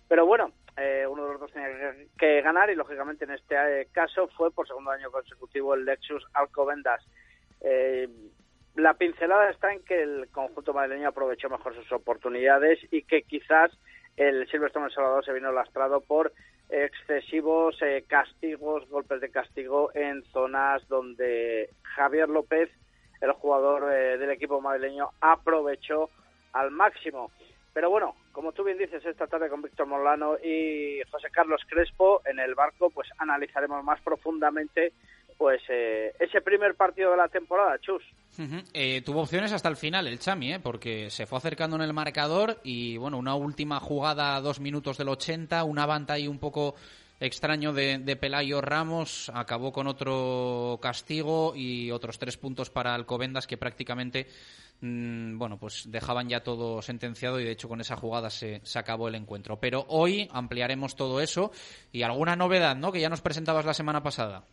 Pero bueno, eh, uno de los dos tenía que, que ganar y lógicamente en este eh, caso fue por segundo año consecutivo el Lexus Alcobendas. Eh, la pincelada está en que el conjunto madrileño aprovechó mejor sus oportunidades y que quizás el Silverstone El Salvador se vino lastrado por excesivos eh, castigos, golpes de castigo en zonas donde Javier López, el jugador eh, del equipo madrileño, aprovechó al máximo. Pero bueno, como tú bien dices, esta tarde con Víctor Molano y José Carlos Crespo en el barco, pues analizaremos más profundamente pues eh, ese primer partido de la temporada, Chus. Eh, tuvo opciones hasta el final el Chami, ¿eh? porque se fue acercando en el marcador y bueno, una última jugada a dos minutos del 80, un avanta ahí un poco extraño de, de Pelayo Ramos, acabó con otro castigo y otros tres puntos para Alcobendas que prácticamente mm, bueno, pues dejaban ya todo sentenciado y de hecho con esa jugada se, se acabó el encuentro. Pero hoy ampliaremos todo eso y alguna novedad, ¿no? Que ya nos presentabas la semana pasada.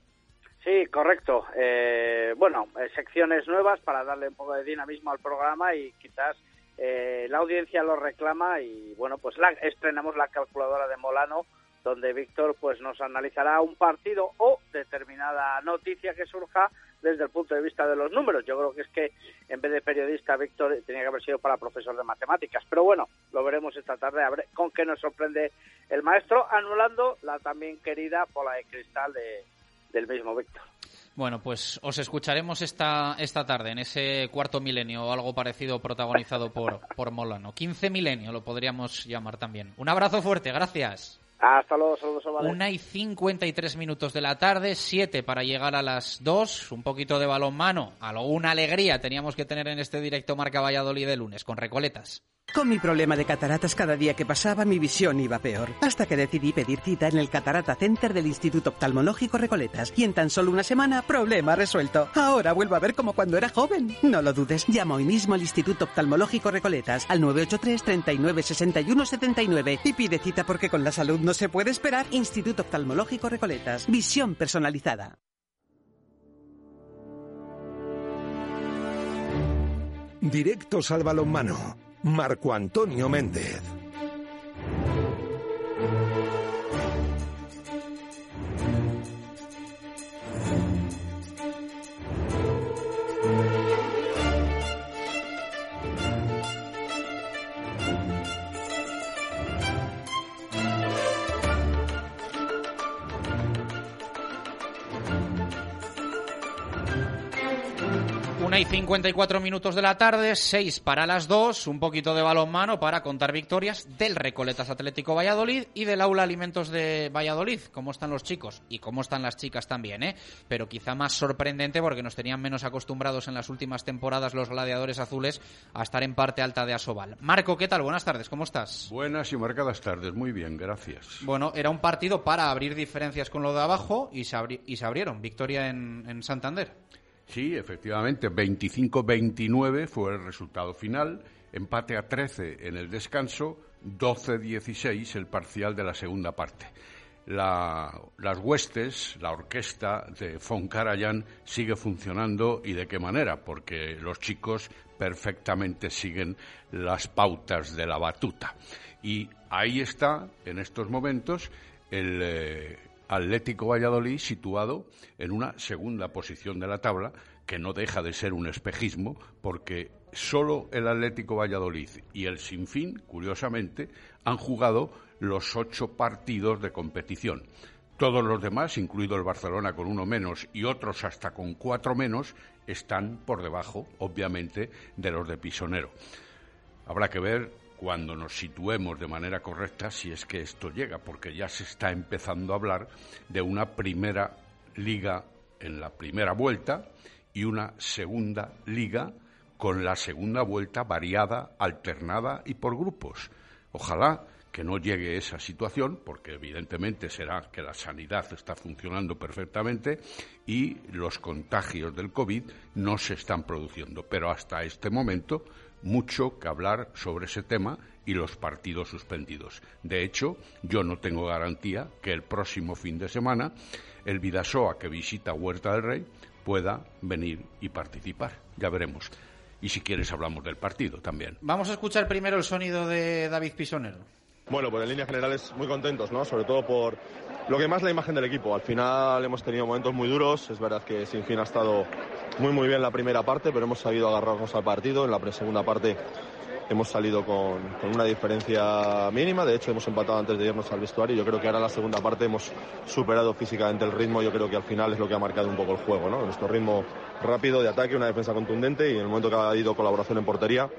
Sí, correcto. Eh, bueno, eh, secciones nuevas para darle un poco de dinamismo al programa y quizás eh, la audiencia lo reclama y bueno, pues la, estrenamos la calculadora de Molano donde Víctor pues nos analizará un partido o determinada noticia que surja desde el punto de vista de los números. Yo creo que es que en vez de periodista Víctor tenía que haber sido para profesor de matemáticas, pero bueno, lo veremos esta tarde a ver con qué nos sorprende el maestro anulando la también querida bola de cristal de, del mismo Víctor. Bueno, pues os escucharemos esta, esta tarde en ese cuarto milenio o algo parecido protagonizado por, por Molano. 15 milenio lo podríamos llamar también. Un abrazo fuerte, gracias. Hasta luego, saludos Ovales. Una y 53 minutos de la tarde, siete para llegar a las dos. Un poquito de balonmano, alguna alegría teníamos que tener en este directo Marca Valladolid de lunes con Recoletas. Con mi problema de cataratas cada día que pasaba mi visión iba peor, hasta que decidí pedir cita en el Catarata Center del Instituto Oftalmológico Recoletas y en tan solo una semana, problema resuelto. Ahora vuelvo a ver como cuando era joven. No lo dudes, llama hoy mismo al Instituto Oftalmológico Recoletas al 983 39 61 79 y pide cita porque con la salud no se puede esperar. Instituto Oftalmológico Recoletas, visión personalizada. Directos al balonmano. Marco Antonio Méndez. Una y 54 minutos de la tarde, seis para las dos, un poquito de balonmano para contar victorias del Recoletas Atlético Valladolid y del Aula Alimentos de Valladolid. ¿Cómo están los chicos? Y cómo están las chicas también, ¿eh? Pero quizá más sorprendente porque nos tenían menos acostumbrados en las últimas temporadas los gladiadores azules a estar en parte alta de Asobal. Marco, ¿qué tal? Buenas tardes, ¿cómo estás? Buenas y marcadas tardes, muy bien, gracias. Bueno, era un partido para abrir diferencias con lo de abajo y se, abri- y se abrieron. Victoria en, en Santander. Sí, efectivamente, 25-29 fue el resultado final, empate a 13 en el descanso, 12-16 el parcial de la segunda parte. La- las huestes, la orquesta de Fonkarayan sigue funcionando y de qué manera, porque los chicos perfectamente siguen las pautas de la batuta. Y ahí está, en estos momentos, el eh, Atlético Valladolid situado en una segunda posición de la tabla, que no deja de ser un espejismo, porque solo el Atlético Valladolid y el Sinfín, curiosamente, han jugado los ocho partidos de competición. Todos los demás, incluido el Barcelona con uno menos y otros hasta con cuatro menos, están por debajo, obviamente, de los de Pisonero. Habrá que ver cuando nos situemos de manera correcta si es que esto llega, porque ya se está empezando a hablar de una primera liga en la primera vuelta y una segunda liga con la segunda vuelta variada, alternada y por grupos. Ojalá que no llegue esa situación, porque evidentemente será que la sanidad está funcionando perfectamente y los contagios del COVID no se están produciendo. Pero hasta este momento, mucho que hablar sobre ese tema y los partidos suspendidos. De hecho, yo no tengo garantía que el próximo fin de semana el Vidasoa que visita Huerta del Rey pueda venir y participar. Ya veremos. Y si quieres hablamos del partido también. Vamos a escuchar primero el sonido de David Pisonero. Bueno, pues en líneas generales muy contentos, ¿no? Sobre todo por lo que más la imagen del equipo. Al final hemos tenido momentos muy duros. Es verdad que sin fin ha estado muy muy bien la primera parte, pero hemos sabido agarrarnos al partido. En la segunda parte hemos salido con, con una diferencia mínima. De hecho, hemos empatado antes de irnos al vestuario. Yo creo que ahora en la segunda parte hemos superado físicamente el ritmo. Yo creo que al final es lo que ha marcado un poco el juego, ¿no? Nuestro ritmo rápido de ataque, una defensa contundente y en el momento que ha habido colaboración en portería,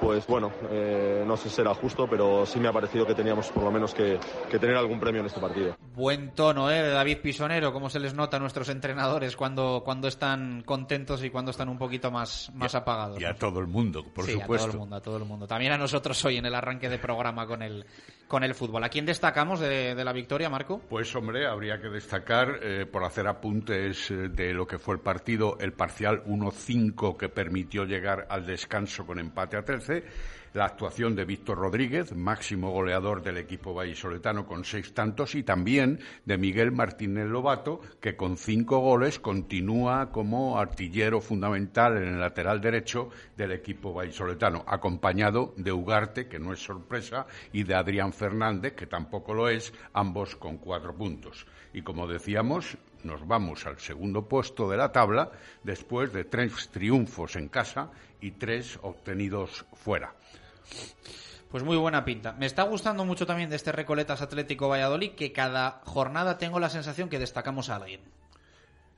pues bueno, eh, no sé si será justo, pero sí me ha parecido que teníamos por lo menos que, que tener algún premio en este partido. Buen tono, ¿eh? De David Pisonero, cómo se les nota a nuestros entrenadores cuando, cuando están contentos y cuando están un poquito más, más apagados. Y a todo el mundo, por sí, supuesto. a todo el mundo, a todo el mundo. También a nosotros hoy en el arranque de programa con el, con el fútbol. ¿A quién destacamos de, la victoria, Marco? Pues hombre, habría que destacar, eh, por hacer apuntes eh, de lo que fue el partido, el parcial 1-5 que permitió llegar al descanso con empate a 13 la actuación de Víctor Rodríguez, máximo goleador del equipo vallisoletano con seis tantos, y también de Miguel Martínez Lobato, que con cinco goles continúa como artillero fundamental en el lateral derecho del equipo vallisoletano, acompañado de Ugarte, que no es sorpresa, y de Adrián Fernández, que tampoco lo es, ambos con cuatro puntos. Y como decíamos, nos vamos al segundo puesto de la tabla después de tres triunfos en casa y tres obtenidos fuera. Pues muy buena pinta. Me está gustando mucho también de este Recoletas Atlético Valladolid que cada jornada tengo la sensación que destacamos a alguien.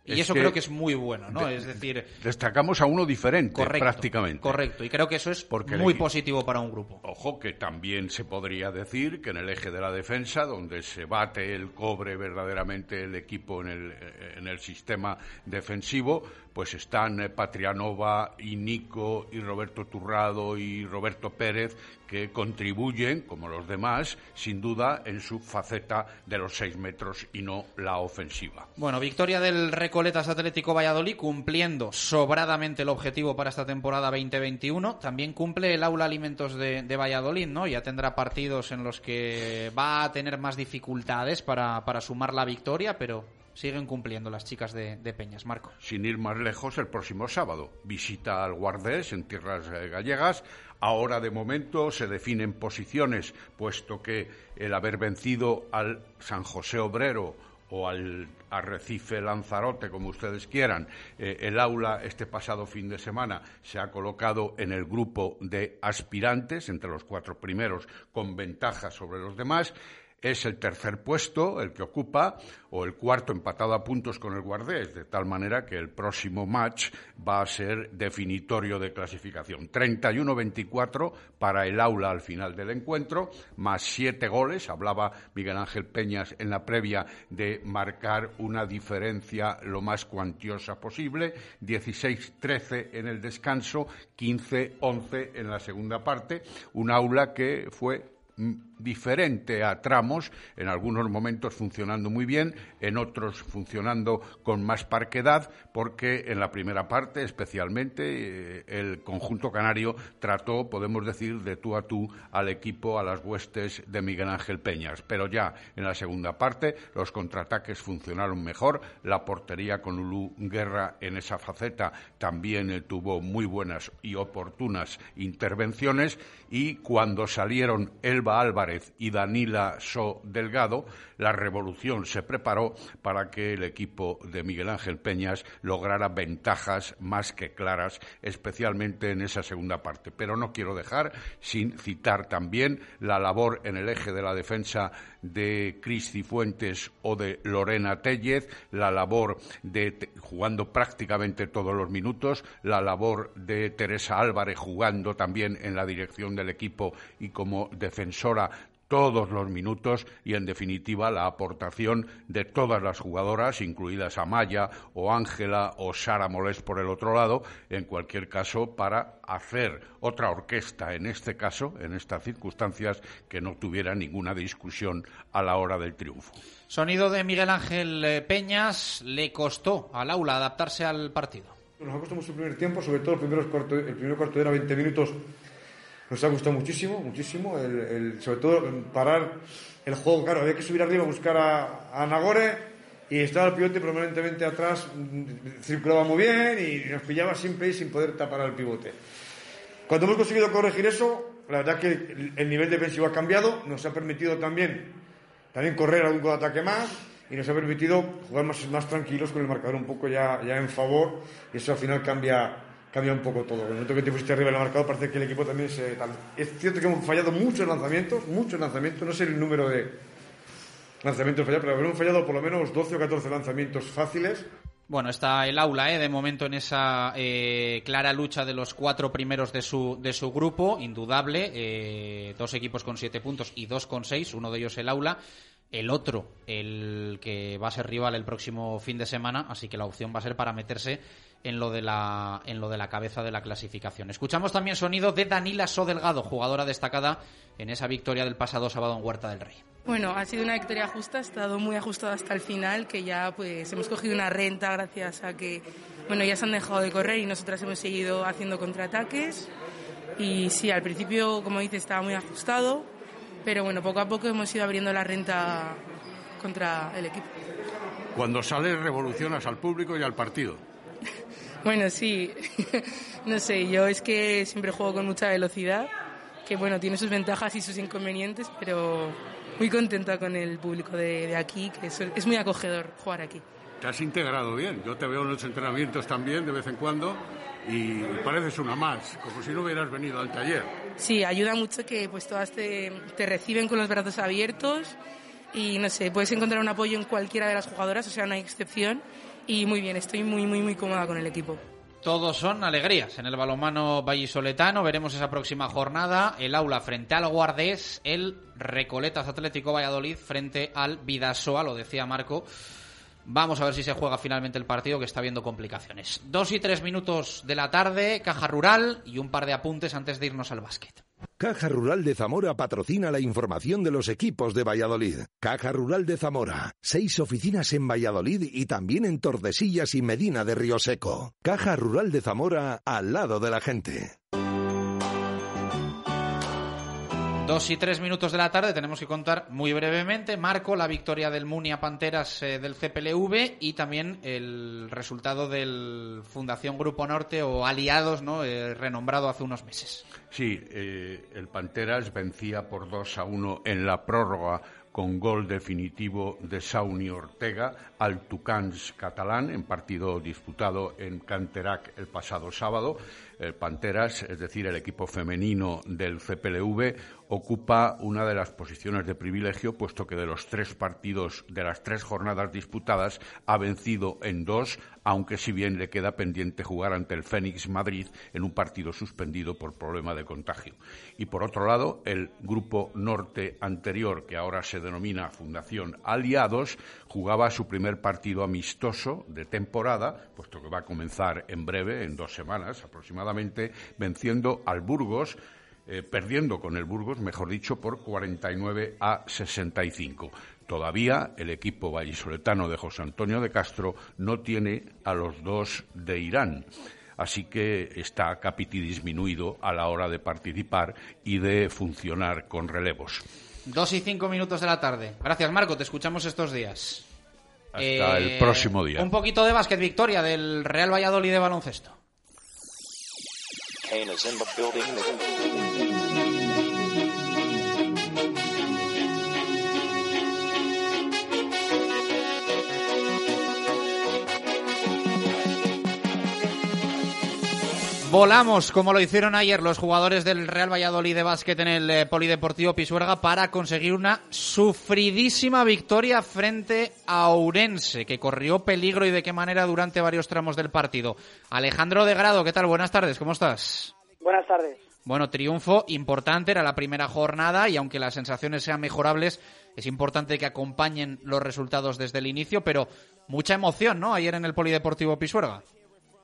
Y Es eso que creo que es muy bueno, ¿no? de- es decir, Destacamos a uno diferente, Correcto, prácticamente. correcto. Y creo que eso es Porque muy positivo para un grupo. Ojo que también se podría decir que en el eje de la defensa, donde se bate el cobre verdaderamente el equipo en el, eh, en el sistema defensivo, pues están eh, Patrianova y Nico y Roberto Turrado y Roberto Pérez que contribuyen, como los demás, sin duda en su faceta de los seis metros y no la ofensiva. Bueno, victoria del Recoletas Atlético Valladolid cumpliendo sobradamente el objetivo para esta temporada 2021. También cumple el Aula Alimentos de, de Valladolid, ¿no? Ya tendrá partidos en los que va a tener más dificultades para, para sumar la victoria, pero siguen cumpliendo las chicas de, Peñas. Marco. sin ir más lejos, el próximo sábado. Visita al Guardés en tierras eh, gallegas. Ahora, de momento, se definen posiciones, puesto que el haber vencido al San José Obrero o al Arrecife Lanzarote, como ustedes quieran, eh, el aula este pasado fin de semana se ha colocado en el grupo de aspirantes, entre los cuatro primeros, con ventaja sobre los demás. Es el tercer puesto el que ocupa, o el cuarto empatado a puntos con el Guardés, de tal manera que el próximo match va a ser definitorio de clasificación. 31-24 para el aula al final del encuentro, más siete goles. Hablaba Miguel Ángel Peñas en la previa de marcar una diferencia lo más cuantiosa posible. 16-13 en el descanso, 15-11 en la segunda parte. Un aula que fue mm, diferente a tramos, en algunos momentos funcionando muy bien, en otros funcionando con más parquedad, porque en la primera parte, especialmente, eh, el conjunto canario trató, podemos decir, de tú a tú al equipo, a las huestes de Miguel Ángel Peñas. Pero ya en la segunda parte, los contraataques funcionaron mejor, la portería con Ulu Guerra en esa faceta también eh, tuvo muy buenas y oportunas intervenciones, y cuando salieron Elba Álvarez y Danila So Delgado, la revolución se preparó para que el equipo de Miguel Ángel Peñas lograra ventajas más que claras, especialmente en esa segunda parte. Pero no quiero dejar sin citar también la labor en el eje de la defensa de Cristi Fuentes o de Lorena Tellez, la labor de, jugando prácticamente todos los minutos, la labor de Teresa Álvarez jugando también en la dirección del equipo y como defensora todos los minutos y, en definitiva, la aportación de todas las jugadoras, incluidas Amaya o Ángela o Sara Molés por el otro lado, en cualquier caso, para hacer otra orquesta, en este caso, en estas circunstancias, que no tuviera ninguna discusión a la hora del triunfo. Sonido de Miguel Ángel eh, Peñas. Le costó al aula adaptarse al partido. Nos ha costado mucho el primer tiempo, sobre todo el primer cuarto, el primer cuarto de hora, 20 minutos, nos ha gustado muchísimo, muchísimo. El, sobre todo parar el juego, claro, había que subir arriba a buscar a, a Nagore y estaba el pivote permanentemente atrás, mm, circulaba muy bien y nos pillaba siempre ahí sin poder tapar al pivote. Cuando hemos conseguido corregir eso, la verdad que el, el nivel defensivo ha cambiado, nos ha permitido también, también correr algún ataque más y nos ha permitido jugar más, más tranquilos con el marcador un poco ya, ya en favor y eso al final cambia, cambia un poco todo. En el momento que te pusiste arriba del marcador parece que el equipo también se... Es cierto que hemos fallado muchos lanzamientos, muchos lanzamientos, no sé el número de lanzamientos fallados, pero hemos fallado por lo menos 12 o 14 lanzamientos fáciles. Bueno, está el aula, ¿eh? de momento en esa eh, clara lucha de los cuatro primeros de su, de su grupo, indudable. eh, dos equipos con siete puntos y dos con seis, uno de ellos el aula. el otro, el que va a ser rival el próximo fin de semana, así que la opción va a ser para meterse en lo de la, en lo de la cabeza de la clasificación. Escuchamos también sonido de Danila Sodelgado, jugadora destacada en esa victoria del pasado sábado en Huerta del Rey. Bueno, ha sido una victoria justa, ha estado muy ajustado hasta el final, que ya pues hemos cogido una renta gracias a que bueno, ya se han dejado de correr y nosotras hemos seguido haciendo contraataques. Y sí, al principio, como dice, estaba muy ajustado, pero bueno, poco a poco hemos ido abriendo la renta contra el equipo. Cuando sales revolucionas al público y al partido. Bueno, sí, no sé, yo es que siempre juego con mucha velocidad, que bueno, tiene sus ventajas y sus inconvenientes, pero muy contenta con el público de, de aquí, que es, es muy acogedor jugar aquí. Te has integrado bien. Yo te veo en los entrenamientos también de vez en cuando y pareces una más, como si no hubieras venido al taller. Sí, ayuda mucho que pues todas te, te reciben con los brazos abiertos y no sé, puedes encontrar un apoyo en cualquiera de las jugadoras, o sea, no hay excepción y muy bien, estoy muy, muy, muy cómoda con el equipo. Todos son alegrías en el balonmano vallisoletano. Veremos esa próxima jornada. El aula frente al Guardés, el Recoletas Atlético Valladolid frente al Vidasoa, lo decía Marco. Vamos a ver si se juega finalmente el partido, que está viendo complicaciones. Dos y tres minutos de la tarde, caja rural y un par de apuntes antes de irnos al básquet. Caja Rural de Zamora patrocina la información de los equipos de Valladolid. Caja Rural de Zamora. Seis oficinas en Valladolid y también en Tordesillas y Medina de Río Seco. Caja Rural de Zamora al lado de la gente. Dos y tres minutos de la tarde tenemos que contar muy brevemente, Marco, la victoria del Munia Panteras eh, del CPLV y también el resultado del Fundación Grupo Norte o Aliados, ¿no? Eh, renombrado hace unos meses. Sí, eh, el Panteras vencía por 2 a 1 en la prórroga con gol definitivo de Sauni Ortega al Tucans catalán en partido disputado en Canterac el pasado sábado. El Panteras, es decir, el equipo femenino del CPLV, ocupa una de las posiciones de privilegio, puesto que de los tres partidos, de las tres jornadas disputadas, ha vencido en dos, aunque si bien le queda pendiente jugar ante el Fénix Madrid en un partido suspendido por problema de contagio. Y por otro lado, el grupo norte anterior, que ahora se denomina Fundación Aliados, jugaba su primer partido amistoso de temporada, puesto que va a comenzar en breve, en dos semanas aproximadamente, venciendo al Burgos eh, perdiendo con el Burgos, mejor dicho, por 49 a 65. Todavía el equipo vallisoletano de José Antonio de Castro no tiene a los dos de Irán. Así que está capiti disminuido a la hora de participar y de funcionar con relevos. Dos y cinco minutos de la tarde. Gracias, Marco. Te escuchamos estos días. Hasta el próximo día. Un poquito de básquet, victoria del Real Valladolid de baloncesto. Kane is in the building. Volamos, como lo hicieron ayer los jugadores del Real Valladolid de básquet en el eh, Polideportivo Pisuerga, para conseguir una sufridísima victoria frente a Ourense, que corrió peligro y de qué manera durante varios tramos del partido. Alejandro de Grado, ¿qué tal? Buenas tardes, ¿cómo estás? Buenas tardes. Bueno, triunfo importante, era la primera jornada y aunque las sensaciones sean mejorables, es importante que acompañen los resultados desde el inicio, pero mucha emoción, ¿no? Ayer en el Polideportivo Pisuerga.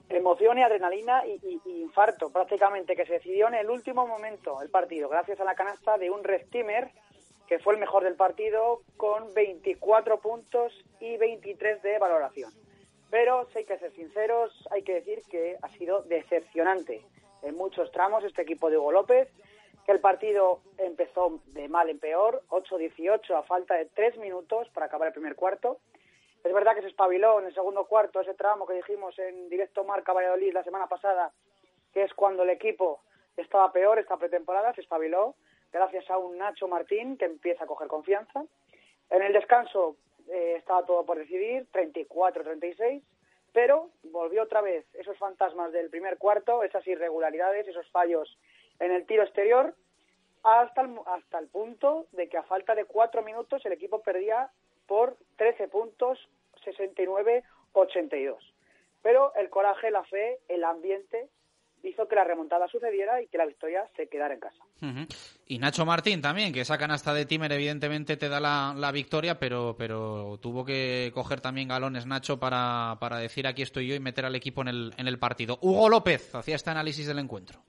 Emoción y adrenalina y, y- infarto prácticamente, que se decidió en el último momento el partido, gracias a la canasta de un Restimer, que fue el mejor del partido, con 24 puntos y 23 de valoración. Pero, si hay que ser sinceros, hay que decir que ha sido decepcionante en muchos tramos este equipo de Hugo López, que el partido empezó de mal en peor, 8-18 a falta de 3 minutos para acabar el primer cuarto. Es verdad que se espabiló en el segundo cuarto ese tramo que dijimos en directo Marca Valladolid la semana pasada, que es cuando el equipo estaba peor esta pretemporada, se espabiló gracias a un Nacho Martín que empieza a coger confianza. En el descanso eh, estaba todo por decidir, 34-36, pero volvió otra vez esos fantasmas del primer cuarto, esas irregularidades, esos fallos en el tiro exterior, hasta el, hasta el punto de que a falta de cuatro minutos el equipo perdía por 13 puntos, 69-82. Pero el coraje, la fe, el ambiente hizo que la remontada sucediera y que la victoria se quedara en casa. Y Nacho Martín también, que esa canasta de Timer evidentemente te da la, la victoria, pero, pero tuvo que coger también galones Nacho para, para decir aquí estoy yo y meter al equipo en el, en el partido. Hugo López hacía este análisis del encuentro.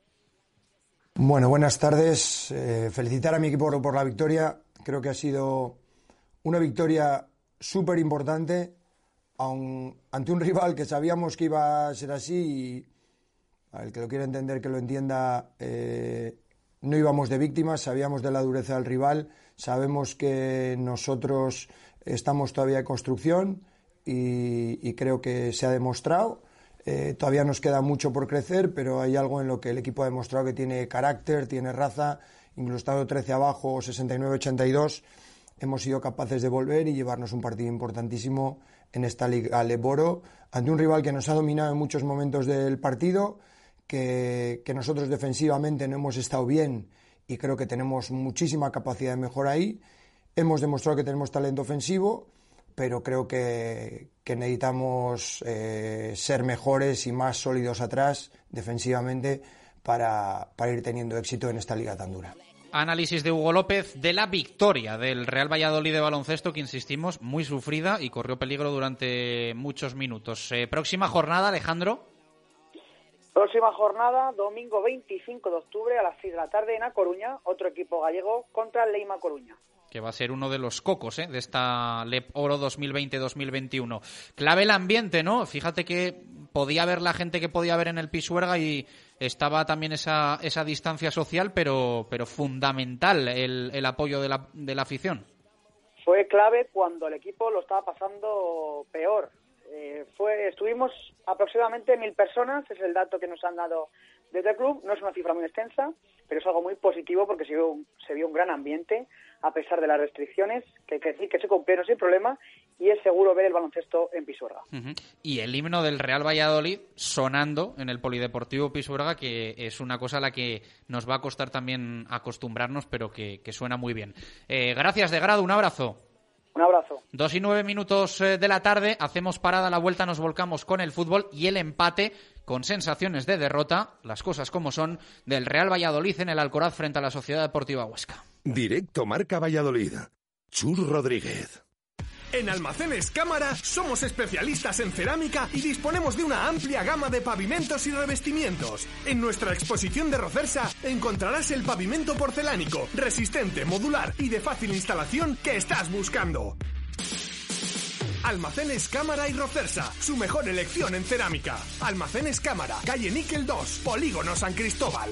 Bueno, buenas tardes. Eh, felicitar a mi equipo por, por la victoria. Creo que ha sido una victoria súper importante aun- ante un rival que sabíamos que iba a ser así y al que lo quiera entender que lo entienda, eh, no íbamos de víctimas, sabíamos de la dureza del rival, sabemos que nosotros estamos todavía en construcción y, y creo que se ha demostrado. Eh, todavía nos queda mucho por crecer, pero hay algo en lo que el equipo ha demostrado que tiene carácter, tiene raza, incluso estado 13 abajo, 69-82, hemos sido capaces de volver y llevarnos un partido importantísimo en esta Liga Leboro ante un rival que nos ha dominado en muchos momentos del partido, que, que nosotros defensivamente no hemos estado bien y creo que tenemos muchísima capacidad de mejora ahí. Hemos demostrado que tenemos talento ofensivo, pero creo que, que necesitamos eh, ser mejores y más sólidos atrás defensivamente para, para ir teniendo éxito en esta liga tan dura. Análisis de Hugo López de la victoria del Real Valladolid de baloncesto, que insistimos, muy sufrida y corrió peligro durante muchos minutos. Eh, próxima jornada, Alejandro. Próxima jornada, domingo 25 de octubre a las 6 de la tarde en A Coruña, otro equipo gallego contra Leima Coruña. que va a ser uno de los cocos ¿eh? de esta LEP Oro 2020-2021. Clave el ambiente, ¿no? Fíjate que podía ver la gente que podía ver en el Pisuerga y estaba también esa, esa distancia social, pero, pero fundamental el, el apoyo de la, de la afición. Fue clave cuando el equipo lo estaba pasando peor. Eh, fue, estuvimos aproximadamente mil personas, es el dato que nos han dado desde el club. No es una cifra muy extensa, pero es algo muy positivo porque se vio, se vio un gran ambiente a pesar de las restricciones, que que decir que se cumplieron sin problema y es seguro ver el baloncesto en Pisuerga. Y el himno del Real Valladolid sonando en el Polideportivo Pisuerga, que es una cosa a la que nos va a costar también acostumbrarnos, pero que, que suena muy bien. Eh, gracias, de grado, un abrazo. Un abrazo. Dos y nueve minutos eh, de la tarde, hacemos parada a la vuelta, nos volcamos con el fútbol y el empate con sensaciones de derrota, las cosas como son, del Real Valladolid en el Alcoraz frente a la Sociedad Deportiva Huesca. Directo Marca Valladolid. Chur Rodríguez. En Almacenes Cámara somos especialistas en cerámica y disponemos de una amplia gama de pavimentos y revestimientos. En nuestra exposición de Rocersa encontrarás el pavimento porcelánico, resistente, modular y de fácil instalación que estás buscando. Almacenes Cámara y Rocersa, su mejor elección en cerámica. Almacenes Cámara, calle Níquel 2, Polígono San Cristóbal.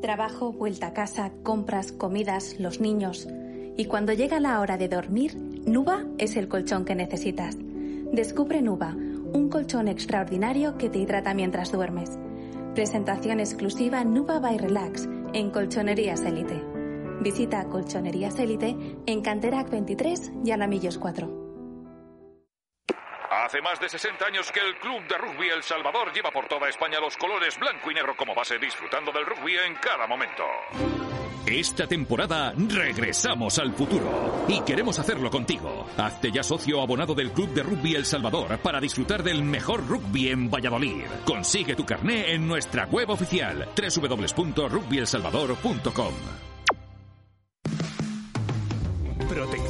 Trabajo, vuelta a casa, compras, comidas, los niños. Y cuando llega la hora de dormir, Nuba es el colchón que necesitas. Descubre Nuba, un colchón extraordinario que te hidrata mientras duermes. Presentación exclusiva Nuba by Relax en Colchonerías Elite. Visita Colchonerías Elite en Canterac 23 y Alamillos 4. Hace más de 60 años que el Club de Rugby El Salvador lleva por toda España los colores blanco y negro como base, disfrutando del rugby en cada momento. Esta temporada regresamos al futuro y queremos hacerlo contigo. Hazte ya socio abonado del Club de Rugby El Salvador para disfrutar del mejor rugby en Valladolid. Consigue tu carné en nuestra web oficial www.rugbyelsalvador.com. Protección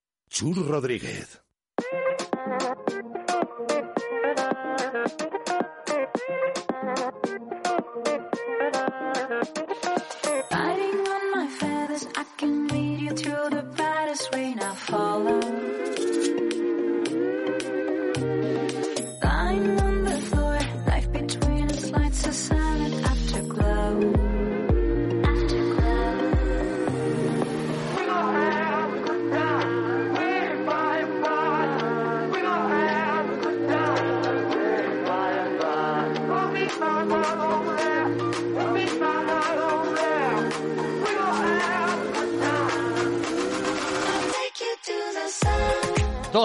Chur Rodríguez.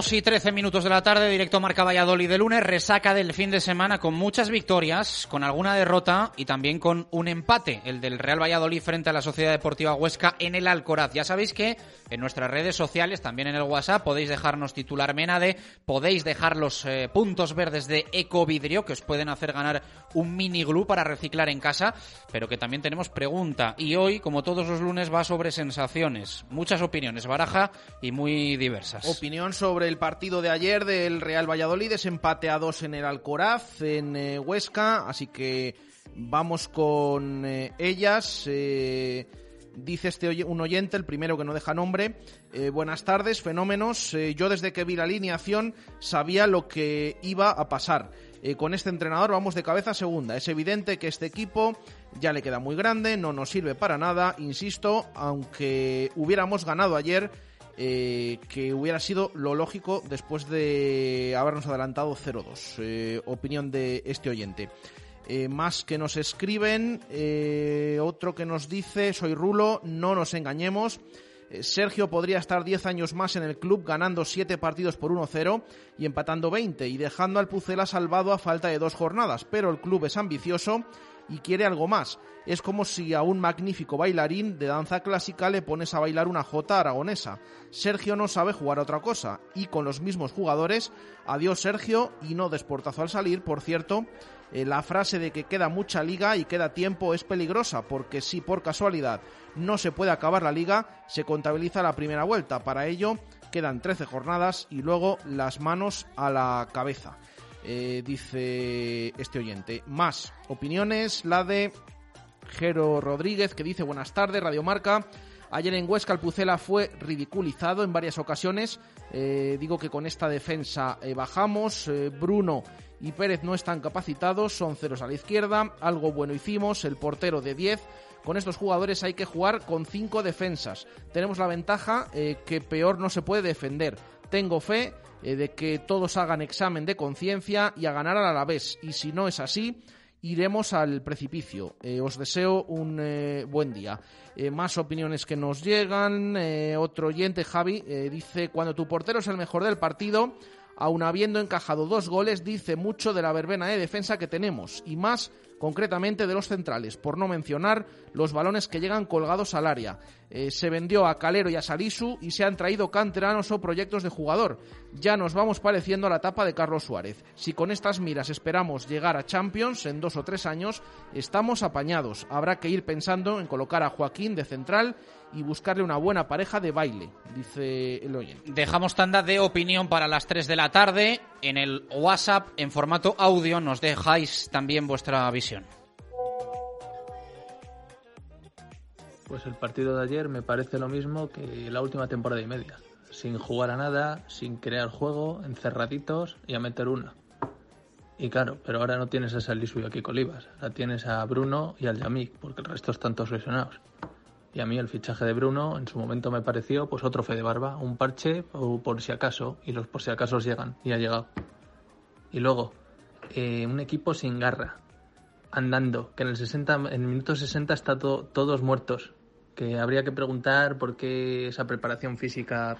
2 y 13 minutos de la tarde, directo Marca Valladolid de lunes, resaca del fin de semana con muchas victorias, con alguna derrota y también con un empate, el del Real Valladolid frente a la Sociedad Deportiva Huesca en el Alcoraz. Ya sabéis que en nuestras redes sociales, también en el WhatsApp, podéis dejarnos titular Menade, podéis dejar los eh, puntos verdes de Ecovidrio que os pueden hacer ganar un mini glue para reciclar en casa, pero que también tenemos pregunta. Y hoy, como todos los lunes, va sobre sensaciones. Muchas opiniones, baraja y muy diversas. Opinión sobre el partido de ayer del Real Valladolid, es empate a dos en el Alcoraz, en eh, Huesca, así que vamos con eh, ellas. eh, dice este un oyente, el primero que no deja nombre, buenas tardes, fenómenos. yo desde que vi la alineación sabía lo que iba a pasar. Con este entrenador vamos de cabeza segunda. Es evidente que este equipo ya le queda muy grande, no nos sirve para nada, insisto, aunque hubiéramos ganado ayer, eh, que hubiera sido lo lógico después de habernos adelantado 0-2. Eh, opinión de este oyente. Eh, más que nos escriben, eh, otro que nos dice, soy Rulo, no nos engañemos. Eh, Sergio podría estar 10 años más en el club ganando 7 partidos por 1-0 y empatando 20 y dejando al Pucela salvado a falta de dos jornadas, pero el club es ambicioso y quiere algo más. Es como si a un magnífico bailarín de danza clásica le pones a bailar una jota aragonesa. Sergio no sabe jugar otra cosa y con los mismos jugadores, adiós Sergio y no desportazo al salir, por cierto. eh, la frase de que queda mucha liga y queda tiempo es peligrosa, porque si por casualidad no se puede acabar la liga, se contabiliza la primera vuelta. Para ello quedan 13 jornadas y luego las manos a la cabeza. Eh, dice este oyente. Más opiniones, la de Jero Rodríguez, que dice buenas tardes, Radio Marca. Ayer en Huesca el Pucela fue ridiculizado en varias ocasiones. Eh, digo que con esta defensa eh, bajamos. Bruno y Pérez no están capacitados, son ceros a la izquierda. Algo bueno hicimos, el portero de 10. Con estos jugadores hay que jugar con cinco defensas. Tenemos la ventaja que peor no se puede defender. Tengo fe eh, de que todos hagan examen de conciencia y a ganar al Alavés. Y si no es así, iremos al precipicio. Eh, os deseo un eh, buen día. Más opiniones que nos llegan. Otro oyente, Javi, dice, cuando tu portero es el mejor del partido, aun habiendo encajado dos goles, dice mucho de la verbena de defensa que tenemos. Y más concretamente de los centrales, por no mencionar los balones que llegan colgados al área. Eh, se vendió a Calero y a Salisu y se han traído canteranos o proyectos de jugador. Ya nos vamos pareciendo a la etapa de Carlos Suárez. Si con estas miras esperamos llegar a Champions en dos o tres años, estamos apañados. Habrá que ir pensando en colocar a Joaquín de central y buscarle una buena pareja de baile, dice el oyente. Dejamos tanda de opinión para las 3 de la tarde. En el WhatsApp, en formato audio, nos dejáis también vuestra visión. Pues el partido de ayer me parece lo mismo que la última temporada y media. Sin jugar a nada, sin crear juego, encerraditos y a meter una. Y claro, pero ahora no tienes a Salisu y a Kiko Olivas. Ahora tienes a Bruno y al Yamik, porque el resto están todos lesionados. Y a mí el fichaje de Bruno en su momento me pareció pues otro fe de barba, un parche o por si acaso, y los por si acaso llegan, y ha llegado. Y luego, eh, un equipo sin garra, andando, que en el 60, en el minuto 60 está to- todos muertos, que habría que preguntar por qué esa preparación física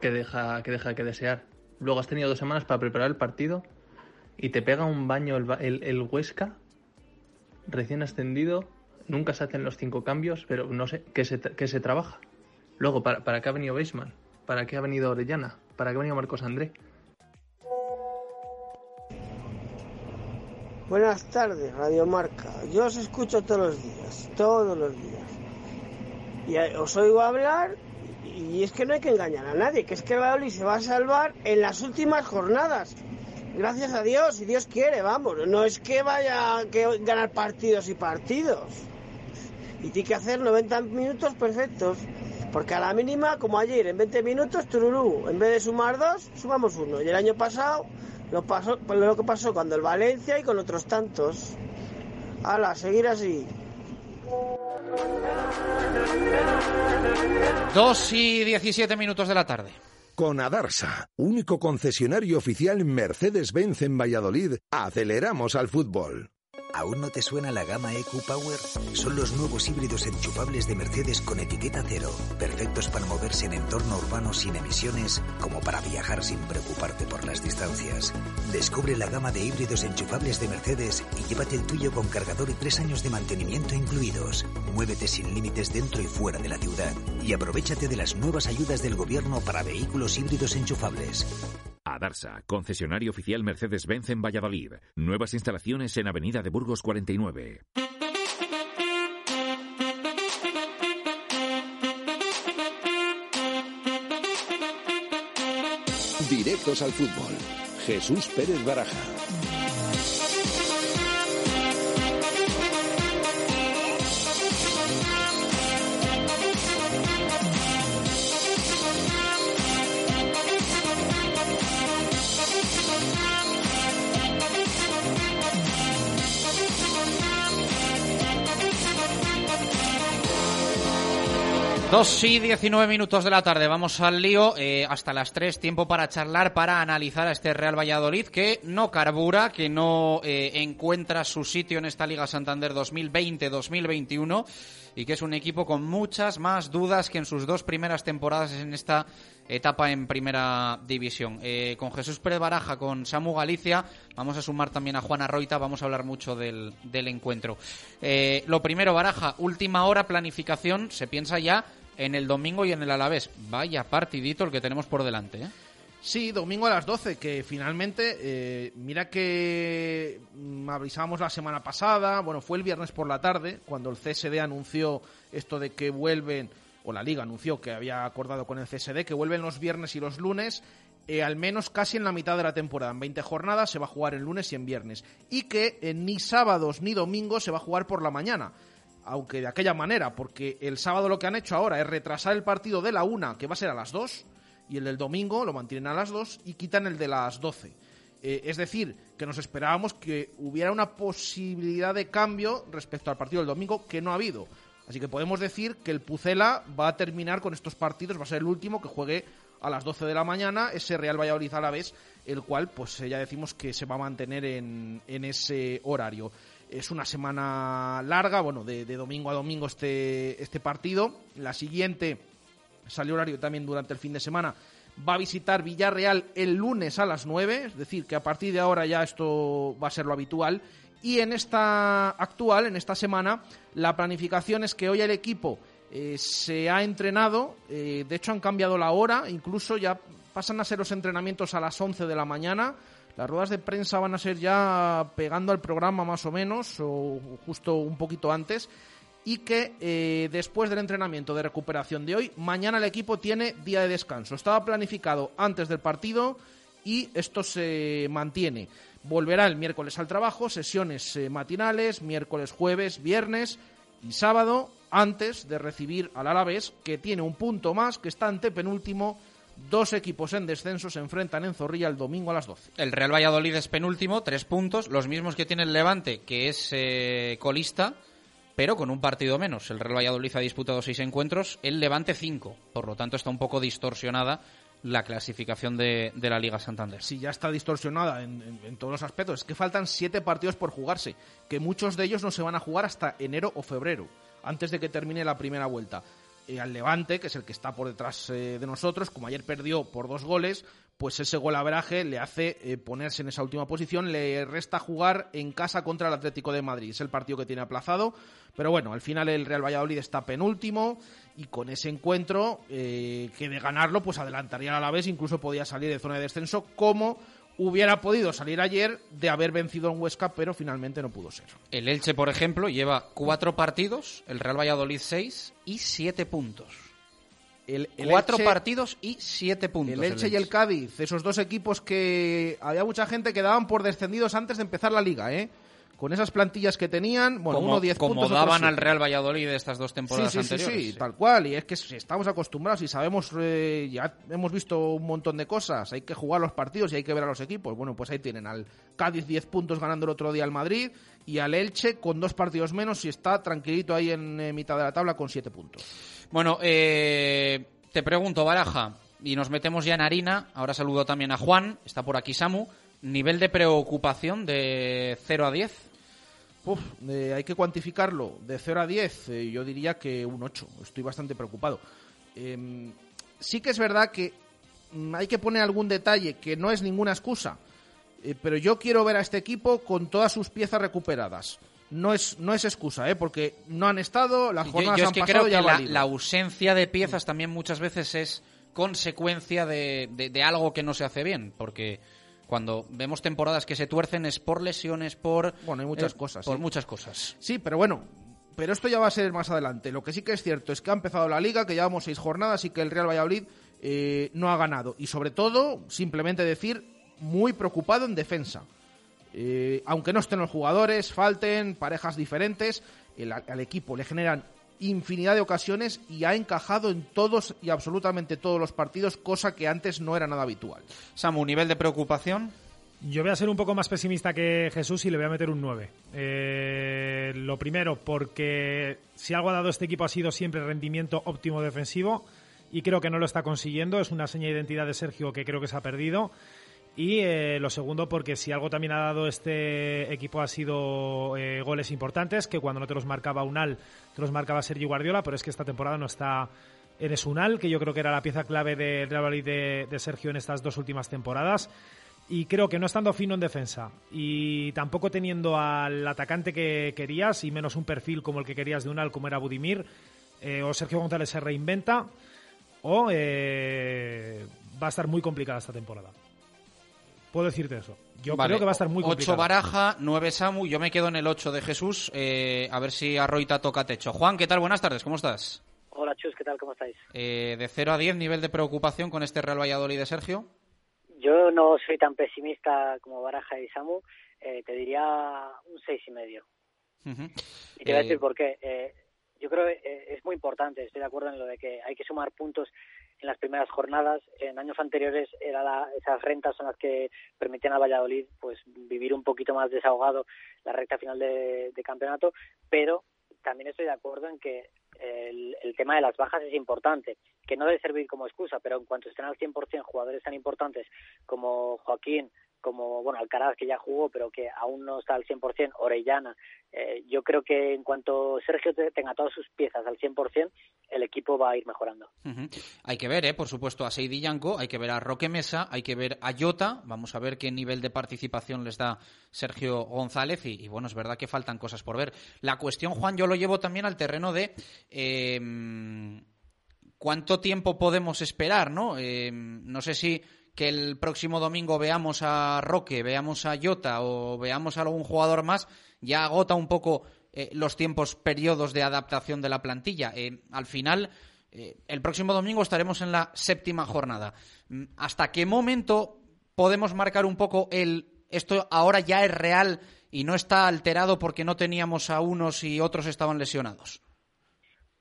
que deja, que deja que desear. Luego has tenido dos semanas para preparar el partido y te pega un baño el, el, el Huesca, recién ascendido, nunca se hacen los cinco cambios, pero no sé, ¿qué se, qué se trabaja? Luego, ¿para, ¿para qué ha venido Beisman? ¿Para qué ha venido Orellana? ¿Para qué ha venido Marcos André? Buenas tardes, Radio Marca. Yo os escucho todos los días, todos los días. Y os oigo hablar y es que no hay que engañar a nadie, que es que el se va a salvar en las últimas jornadas. Gracias a Dios, si Dios quiere, vamos. No es que vaya a ganar partidos y partidos. Y tiene que hacer 90 minutos perfectos. Porque a la mínima, como ayer, en 20 minutos, tururú, en vez de sumar dos, sumamos uno. Y el año pasado, lo, pasó, pues lo que pasó cuando el Valencia y con otros tantos. Hala, seguir así. 2 y 17 minutos de la tarde. Con Adarsa, único concesionario oficial Mercedes-Benz en Valladolid, aceleramos al fútbol. ¿Aún no te suena la gama EQ Power? Son los nuevos híbridos enchufables de Mercedes con etiqueta cero, perfectos para moverse en entorno urbano sin emisiones, como para viajar sin preocuparte por las distancias. Descubre la gama de híbridos enchufables de Mercedes y llévate el tuyo con cargador y tres años de mantenimiento incluidos. Muévete sin límites dentro y fuera de la ciudad y aprovechate de las nuevas ayudas del gobierno para vehículos híbridos enchufables. Adarsa, concesionario oficial Mercedes-Benz en Valladolid. Nuevas instalaciones en Avenida de Burgos 49. Directos al fútbol. Jesús Pérez Baraja. Dos y 19 minutos de la tarde, vamos al lío. eh, hasta las 3, tiempo para charlar, para analizar a este Real Valladolid que no carbura, que no eh, encuentra su sitio en esta Liga Santander 2020-2021 y que es un equipo con muchas más dudas que en sus dos primeras temporadas en esta etapa en primera división. Eh, con Jesús Pérez Baraja, con Samu Galicia, vamos a sumar también a Juana Roita, vamos a hablar mucho del, del encuentro. Lo primero, Baraja, última hora, planificación, se piensa ya en el domingo y en el Alavés. Vaya partidito el que tenemos por delante, ¿eh? Sí, domingo a las 12, que finalmente, eh, mira que mm, avisábamos la semana pasada, bueno, fue el viernes por la tarde, cuando el CSD anunció esto de que vuelven, o la liga anunció que había acordado con el CSD, que vuelven los viernes y los lunes, eh, al menos casi en la mitad de la temporada. En 20 jornadas se va a jugar en lunes y en viernes. Y que eh, ni sábados ni domingos se va a jugar por la mañana aunque de aquella manera, porque el sábado lo que han hecho ahora es retrasar el partido de la una, que va a ser a las dos, y el del domingo lo mantienen a las dos y quitan el de las doce. Eh, es decir, que nos esperábamos que hubiera una posibilidad de cambio respecto al partido del domingo que no ha habido. Así que podemos decir que el Pucela va a terminar con estos partidos, va a ser el último que juegue a las 12 de la mañana, ese Real Valladolid a la vez, el cual pues ya decimos que se va a mantener en, en ese horario. Es una semana larga, bueno, de, domingo a domingo este, este partido. La siguiente salió horario también durante el fin de semana. Va a visitar Villarreal el lunes a las 9, es decir, que a partir de ahora ya esto va a ser lo habitual. Y en esta actual, en esta semana, la planificación es que hoy el equipo eh, se ha entrenado, eh, de hecho han cambiado la hora, incluso ya pasan a ser los entrenamientos a las 11 de la mañana. Las ruedas de prensa van a ser ya pegando al programa más o menos, o justo un poquito antes. Y que eh, después del entrenamiento de recuperación de hoy, mañana el equipo tiene día de descanso. Estaba planificado antes del partido y esto se mantiene. Volverá el miércoles al trabajo, sesiones eh, matinales, miércoles, jueves, viernes y sábado, antes de recibir al Alavés, que tiene un punto más, que está ante penúltimo Dos equipos en descenso se enfrentan en Zorrilla el domingo a las 12. El Real Valladolid es penúltimo, tres puntos, los mismos que tiene el Levante, que es eh, colista, pero con un partido menos. El Real Valladolid ha disputado seis encuentros, el Levante cinco. Por lo tanto, está un poco distorsionada la clasificación de, de la Liga Santander. Sí, ya está distorsionada en, en- en todos los aspectos. Es que faltan siete partidos por jugarse, que muchos de ellos no se van a jugar hasta enero o febrero, antes de que termine la primera vuelta. Eh, al Levante, que es el que está por detrás eh, de nosotros, como ayer perdió por dos goles, pues ese golaveraje le hace eh, ponerse en esa última posición, le resta jugar en casa contra el Atlético de Madrid, es el partido que tiene aplazado, pero bueno, al final el Real Valladolid está penúltimo y con ese encuentro, que de ganarlo, pues adelantaría a la vez, incluso podía salir de zona de descenso, como hubiera podido salir ayer de haber vencido en Huesca, pero finalmente no pudo ser. El Elche, por ejemplo, lleva cuatro partidos, el Real Valladolid seis y siete puntos. El, el cuatro Elche- partidos y siete puntos. El Elche y el Cádiz, esos dos equipos que había mucha gente que daban por descendidos antes de empezar la liga, ¿eh? Con esas plantillas que tenían, bueno, como, uno 10 como puntos, otro daban al Real Valladolid de estas dos temporadas sí, sí, sí, anteriores. sí, tal cual. Y es que si estamos acostumbrados y sabemos, eh, ya hemos visto un montón de cosas. Hay que jugar los partidos y hay que ver a los equipos. Bueno, pues ahí tienen al Cádiz 10 puntos ganando el otro día al Madrid y al Elche con dos partidos menos y está tranquilito ahí en eh, mitad de la tabla con 7 puntos. Bueno, eh, te pregunto, Baraja, y nos metemos ya en harina. Ahora saludo también a Juan, está por aquí Samu. Nivel de preocupación de 0 a 10. Uf, eh, hay que cuantificarlo de 0 a 10, eh, yo diría que un 8. Estoy bastante preocupado. Em, sí que es verdad que mm, hay que poner algún detalle que no es ninguna excusa, eh, pero yo quiero ver a este equipo con todas sus piezas recuperadas. No es, no es excusa, ¿eh? porque no han estado, las Yo, jornadas yo es han que pasado creo y ha que la, la ausencia de piezas también muchas veces es consecuencia de, de- de algo que no se hace bien, porque cuando vemos temporadas que se tuercen es por lesiones, por... Bueno, hay muchas eh, cosas, Por sí. muchas cosas. Sí, pero bueno, pero esto ya va a ser más adelante. Lo que sí que es cierto es que ha empezado la liga, que llevamos seis jornadas y que el Real Valladolid eh, no ha ganado. Y sobre todo, simplemente decir, muy preocupado en defensa. Eh, aunque no estén los jugadores, falten parejas diferentes, el- al equipo le generan infinidad de ocasiones y ha encajado en todos y absolutamente todos los partidos, cosa que antes no era nada habitual. Samu, nivel de preocupación. Yo voy a ser un poco más pesimista que Jesús y le voy a meter un 9. Eh, lo primero, porque si algo ha dado este equipo ha sido siempre rendimiento óptimo defensivo y creo que no lo está consiguiendo. Es una seña de identidad de Sergio que creo que se ha perdido. Y eh, lo segundo, porque si algo también ha dado este equipo ha sido eh, goles importantes, que cuando no te los marcaba Unal, te los marcaba Sergio Guardiola, pero es que esta temporada no está Eres Unal, que yo creo que era la pieza clave del Real Valladolid de, Sergio en estas dos últimas temporadas. Y creo que no estando fino en defensa y tampoco teniendo al atacante que querías y menos un perfil como el que querías de Unal, como era Budimir, eh, o Sergio González se reinventa, o va a estar muy complicada esta temporada. Puedo decirte eso. Yo Vale, creo que va a estar muy 8 complicada. Baraja, 9 Samu, yo me quedo en el 8 de Jesús. eh, a ver si a Roita toca techo. Juan, ¿qué tal? Buenas tardes, ¿cómo estás? Hola Chus, ¿qué tal? ¿Cómo estáis? Eh, de 0 a 10, nivel de preocupación con este Real Valladolid de Sergio. Yo no soy tan pesimista como Baraja y Samu, eh, te diría un seis y medio. Y te voy a Eh, decir por qué. Yo creo que eh, es muy importante, estoy de acuerdo en lo de que hay que sumar puntos en las primeras jornadas. En años anteriores era la- esas rentas son las que permitían a Valladolid pues vivir un poquito más desahogado la recta final de, campeonato, pero también estoy de acuerdo en que el, el tema de las bajas es importante, que no debe servir como excusa, pero en cuanto estén al 100% jugadores tan importantes como Joaquín, como bueno Alcaraz que ya jugó pero que aún no está al 100%, Orellana, eh, yo creo que en cuanto Sergio te- tenga todas sus piezas al 100%, el equipo va a ir mejorando. Hay que ver, ¿eh? por supuesto, a Seidi Yanko, hay que ver a Roque Mesa, hay que ver a Jota. Vamos a ver qué nivel de participación les da Sergio González. Y, y bueno, es verdad que faltan cosas por ver. La cuestión, Juan, yo lo llevo también al terreno de. eh, ¿Cuánto tiempo podemos esperar? ¿no? Eh, no sé si que el próximo domingo veamos a Roque, veamos a Jota o veamos a algún jugador más, ya agota un poco eh, los tiempos, periodos de adaptación de la plantilla. Eh, al final, eh, el próximo domingo estaremos en la séptima jornada. Mm, ¿Hasta qué momento podemos marcar un poco el esto ahora ya es real y no está alterado porque no teníamos a unos y otros estaban lesionados?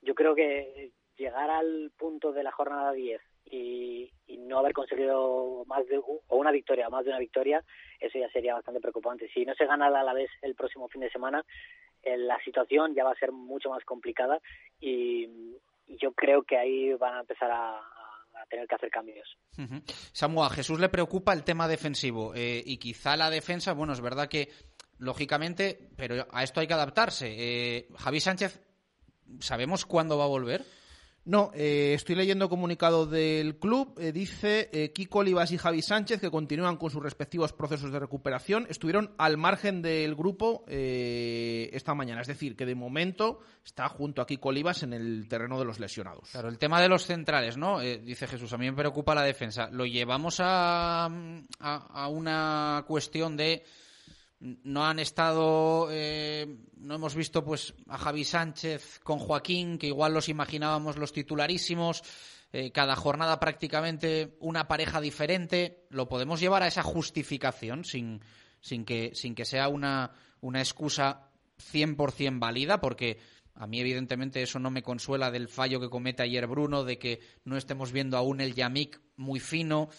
Yo creo que llegar al punto de la jornada 10 y, no haber conseguido más de o una victoria más de una victoria, eso ya sería bastante preocupante. Si no se gana la vez el próximo fin de semana, eh, la situación ya va a ser mucho más complicada y, yo creo que ahí van a empezar a, tener que hacer cambios. Ujú. Samu, a Jesús le preocupa el tema defensivo eh, y quizá la defensa, bueno, es verdad que lógicamente, pero a esto hay que adaptarse. Eh, Javi Sánchez, ¿sabemos cuándo va a volver? No, eh, estoy leyendo comunicado del club. eh, dice eh, Kiko Olivas y Javi Sánchez que continúan con sus respectivos procesos de recuperación. Estuvieron al margen del grupo eh, esta mañana. Es decir, que de momento está junto a Kiko Olivas en el terreno de los lesionados. Claro, el tema de los centrales, ¿no? Eh, dice Jesús, a mí me preocupa la defensa. Lo llevamos a, a, a una cuestión de no han estado, eh, no hemos visto pues a Javi Sánchez con Joaquín, que igual los imaginábamos los titularísimos, eh, cada jornada prácticamente una pareja diferente. Lo podemos llevar a esa justificación sin, sin, que, sin que sea una, una excusa 100% válida, porque a mí, evidentemente, eso no me consuela del fallo que comete ayer Bruno, de que no estemos viendo aún el Yamik muy fino.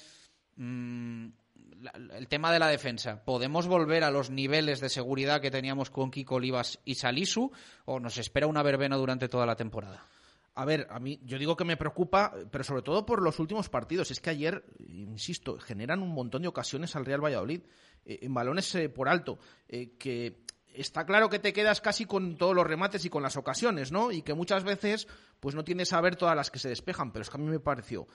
Mm, el tema de la defensa. ¿Podemos volver a los niveles de seguridad que teníamos con Kiko Olivas y Salisu o nos espera una verbena durante toda la temporada? A ver, a mí, yo digo que me preocupa, pero sobre todo por los últimos partidos. Es que ayer, insisto, generan un montón de ocasiones al Real Valladolid eh, en balones eh, por alto, eh, que está claro que te quedas casi con todos los remates y con las ocasiones, ¿no? Y que muchas veces, pues no tienes a ver todas las que se despejan, pero es que a mí me pareció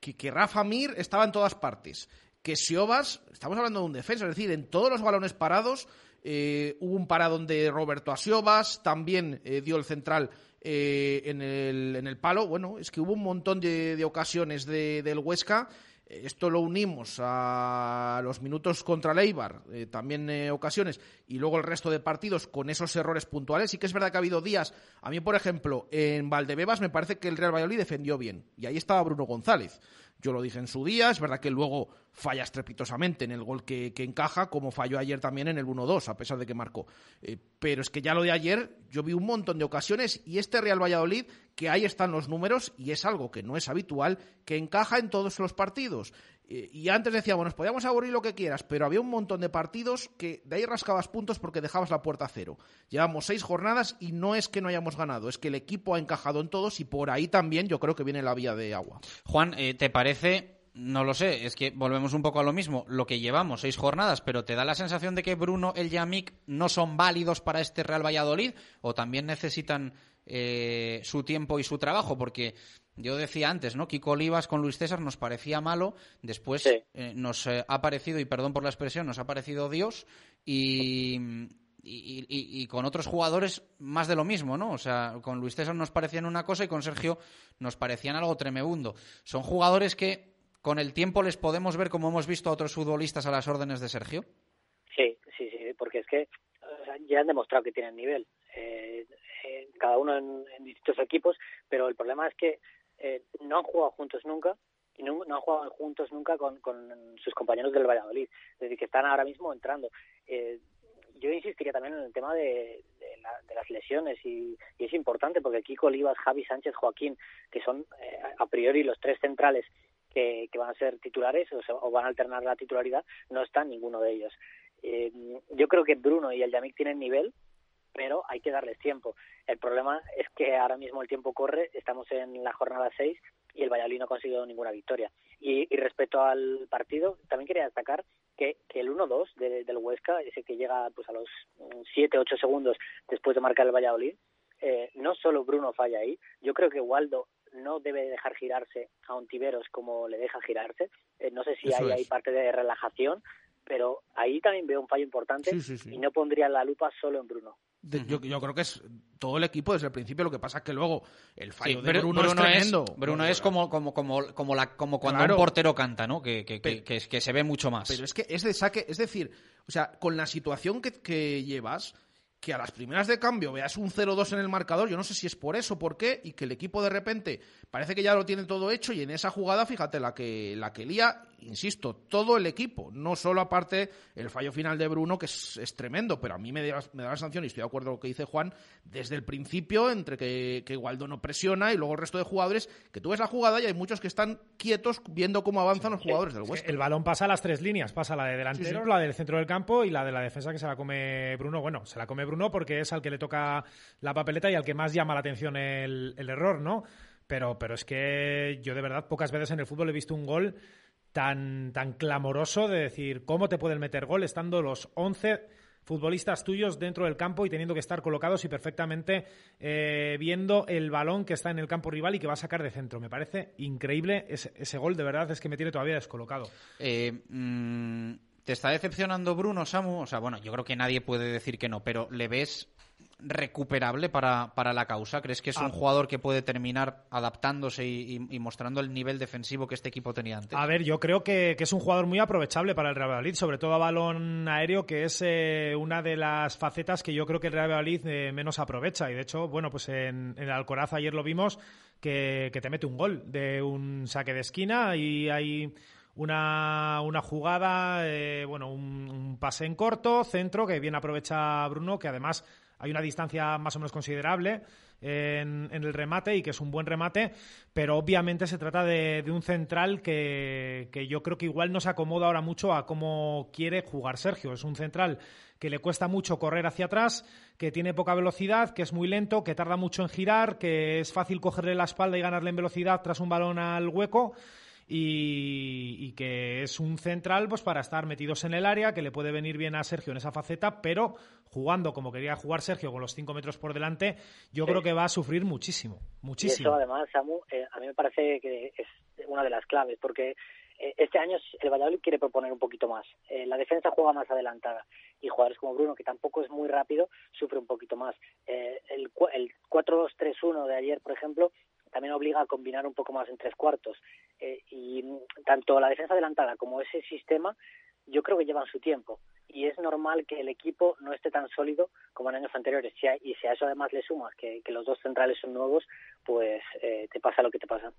que, que Rafa Mir estaba en todas partes, que Siobas, estamos hablando de un defensa, es decir, en todos los balones parados eh, hubo un paradón de Roberto Asiobas, también eh, dio el central eh, en, el, en el palo. Bueno, es que hubo un montón de, de ocasiones de- del Huesca. Eh, Esto lo unimos a los minutos contra el Eibar, eh, también ocasiones, y luego el resto de partidos con esos errores puntuales. Sí que es verdad que ha habido días. A mí, por ejemplo, en Valdebebas me parece que el Real Valladolid defendió bien, y ahí estaba Bruno González. Yo lo dije en su día, es verdad que luego falla estrepitosamente en el gol que, que encaja, como falló ayer también en el 1-2, a pesar de que marcó. Eh, pero es que ya lo de ayer, yo vi un montón de ocasiones y este Real Valladolid, que ahí están los números y es algo que no es habitual, que encaja en todos los partidos. Eh, y antes decíamos, nos podíamos aburrir lo que quieras, pero había un montón de partidos que de ahí rascabas puntos porque dejabas la puerta a cero. Llevamos seis jornadas y no es que no hayamos ganado, es que el equipo ha encajado en todos y por ahí también yo creo que viene la vía de agua. Juan, eh, ¿te parece? No lo sé, es que volvemos un poco a lo mismo. Lo que llevamos, seis jornadas, pero ¿te da la sensación de que Bruno, el Yamik no son válidos para este Real Valladolid? ¿O también necesitan eh, su tiempo y su trabajo? Porque yo decía antes, ¿no? Kiko Olivas con Luis César nos parecía malo, después eh, nos eh, ha parecido, y perdón por la expresión, nos ha parecido Dios, y, y, y- y con otros jugadores más de lo mismo, ¿no? O sea, con Luis César nos parecían una cosa y con Sergio nos parecían algo tremebundo. Son jugadores que con el tiempo les podemos ver como hemos visto a otros futbolistas a las órdenes de Sergio. Sí, sí, sí, porque es que o sea, ya han demostrado que tienen nivel, eh, eh, cada uno en, en distintos equipos, pero el problema es que eh, no han jugado juntos nunca y no, han jugado juntos nunca con, con sus compañeros del Valladolid, es decir, que están ahora mismo entrando. Eh, yo insistiría también en el tema de, la- de las lesiones y, es importante porque Kiko Olivas, Javi Sánchez, Joaquín, que son eh, a priori los tres centrales que, van a ser titulares o, se- o van a alternar la titularidad, no está ninguno de ellos. Eh, yo creo que Bruno y el Yamik tienen nivel, pero hay que darles tiempo. El problema es que ahora mismo el tiempo corre, estamos en la jornada 6 y el Valladolid no ha conseguido ninguna victoria. Y, y respecto al partido, también quería destacar que, que el 1-2 de- del Huesca, ese que llega pues a los 7-8 segundos después de marcar el Valladolid, eh, no solo Bruno falla ahí, yo creo que Waldo no debe dejar girarse a Ontiveros como le deja girarse. Eh, no sé si Eso hay, hay parte de relajación, pero ahí también veo un fallo importante Sí, sí, sí. y no pondría la lupa solo en Bruno. De- yo, yo creo que es todo el equipo desde el principio, lo que pasa es que luego el fallo Sí, de Bru- Bruno, es tremendo. Bruno es como, como, como, como, la, como cuando Claro. un portero canta, ¿no? Que, que, que, Pero- que- que se ve mucho más. Pero es que es de saque, es decir, o sea, con la situación que, que llevas, que a las primeras de cambio veas un 0-2 en el marcador, yo no sé si es por eso, por qué, y que el equipo de repente parece que ya lo tiene todo hecho y en esa jugada, fíjate, la que, la que lía, insisto, todo el equipo, no solo aparte el fallo final de Bruno, que es, es tremendo, pero a mí me da, me da la sanción, y estoy de acuerdo con lo que dice Juan, desde el principio, entre que, que Waldo no presiona y luego el resto de jugadores, que tú ves la jugada y hay muchos que están quietos viendo cómo avanzan los jugadores del Huesca. El balón pasa a las tres líneas, pasa la de delanteros, Sí, sí. la del centro del campo y la de la defensa que se la come Bruno. Bueno, se la come Bruno porque es al que le toca la papeleta y al que más llama la atención el, el error, ¿no? Pero, pero es que yo de verdad pocas veces en el fútbol he visto un gol tan, tan clamoroso de decir cómo te pueden meter gol estando los 11 futbolistas tuyos dentro del campo y teniendo que estar colocados y perfectamente eh, viendo el balón que está en el campo rival y que va a sacar de centro. Me parece increíble ese, ese gol, de verdad, es que me tiene todavía descolocado. Eh, mm, ¿Te está decepcionando Bruno, Samu? O sea, bueno, yo creo que nadie puede decir que no, pero ¿le ves recuperable para, para la causa? ¿Crees que es un Ah. jugador que puede terminar adaptándose y, y- y mostrando el nivel defensivo que este equipo tenía antes? A ver, yo creo que, que es un jugador muy aprovechable para el Real Valladolid, sobre todo a balón aéreo, que es eh, una de las facetas que yo creo que el Real Valladolid eh, menos aprovecha. Y de hecho, bueno, pues en, en el Alcoraz ayer lo vimos que, que te mete un gol de un saque de esquina y hay una, una jugada, eh, bueno, un, un pase en corto, centro, que bien aprovecha Bruno, que además hay una distancia más o menos considerable en, en el remate y que es un buen remate, pero obviamente se trata de, un central que, que yo creo que igual no se acomoda ahora mucho a cómo quiere jugar Sergio. Es un central que le cuesta mucho correr hacia atrás, que tiene poca velocidad, que es muy lento, que tarda mucho en girar, que es fácil cogerle la espalda y ganarle en velocidad tras un balón al hueco y, y que es un central pues para estar metidos en el área, que le puede venir bien a Sergio en esa faceta, pero jugando como quería jugar Sergio con los cinco metros por delante, yo Sí. creo que va a sufrir muchísimo, Y muchísimo. eso, además, Samu, eh, a mí me parece que es una de las claves, porque eh, este año el Valladolid quiere proponer un poquito más. Eh, la defensa juega más adelantada y jugadores como Bruno, que tampoco es muy rápido, sufre un poquito más. Eh, el, el 4-2-3-1 de ayer, por ejemplo, también obliga a combinar un poco más en tres cuartos. Eh, y tanto la defensa adelantada como ese sistema, yo creo que llevan su tiempo. Y es normal que el equipo no esté tan sólido como en años anteriores. Si y si a eso además le sumas que, los dos centrales son nuevos, pues eh, te pasa lo que te pasa.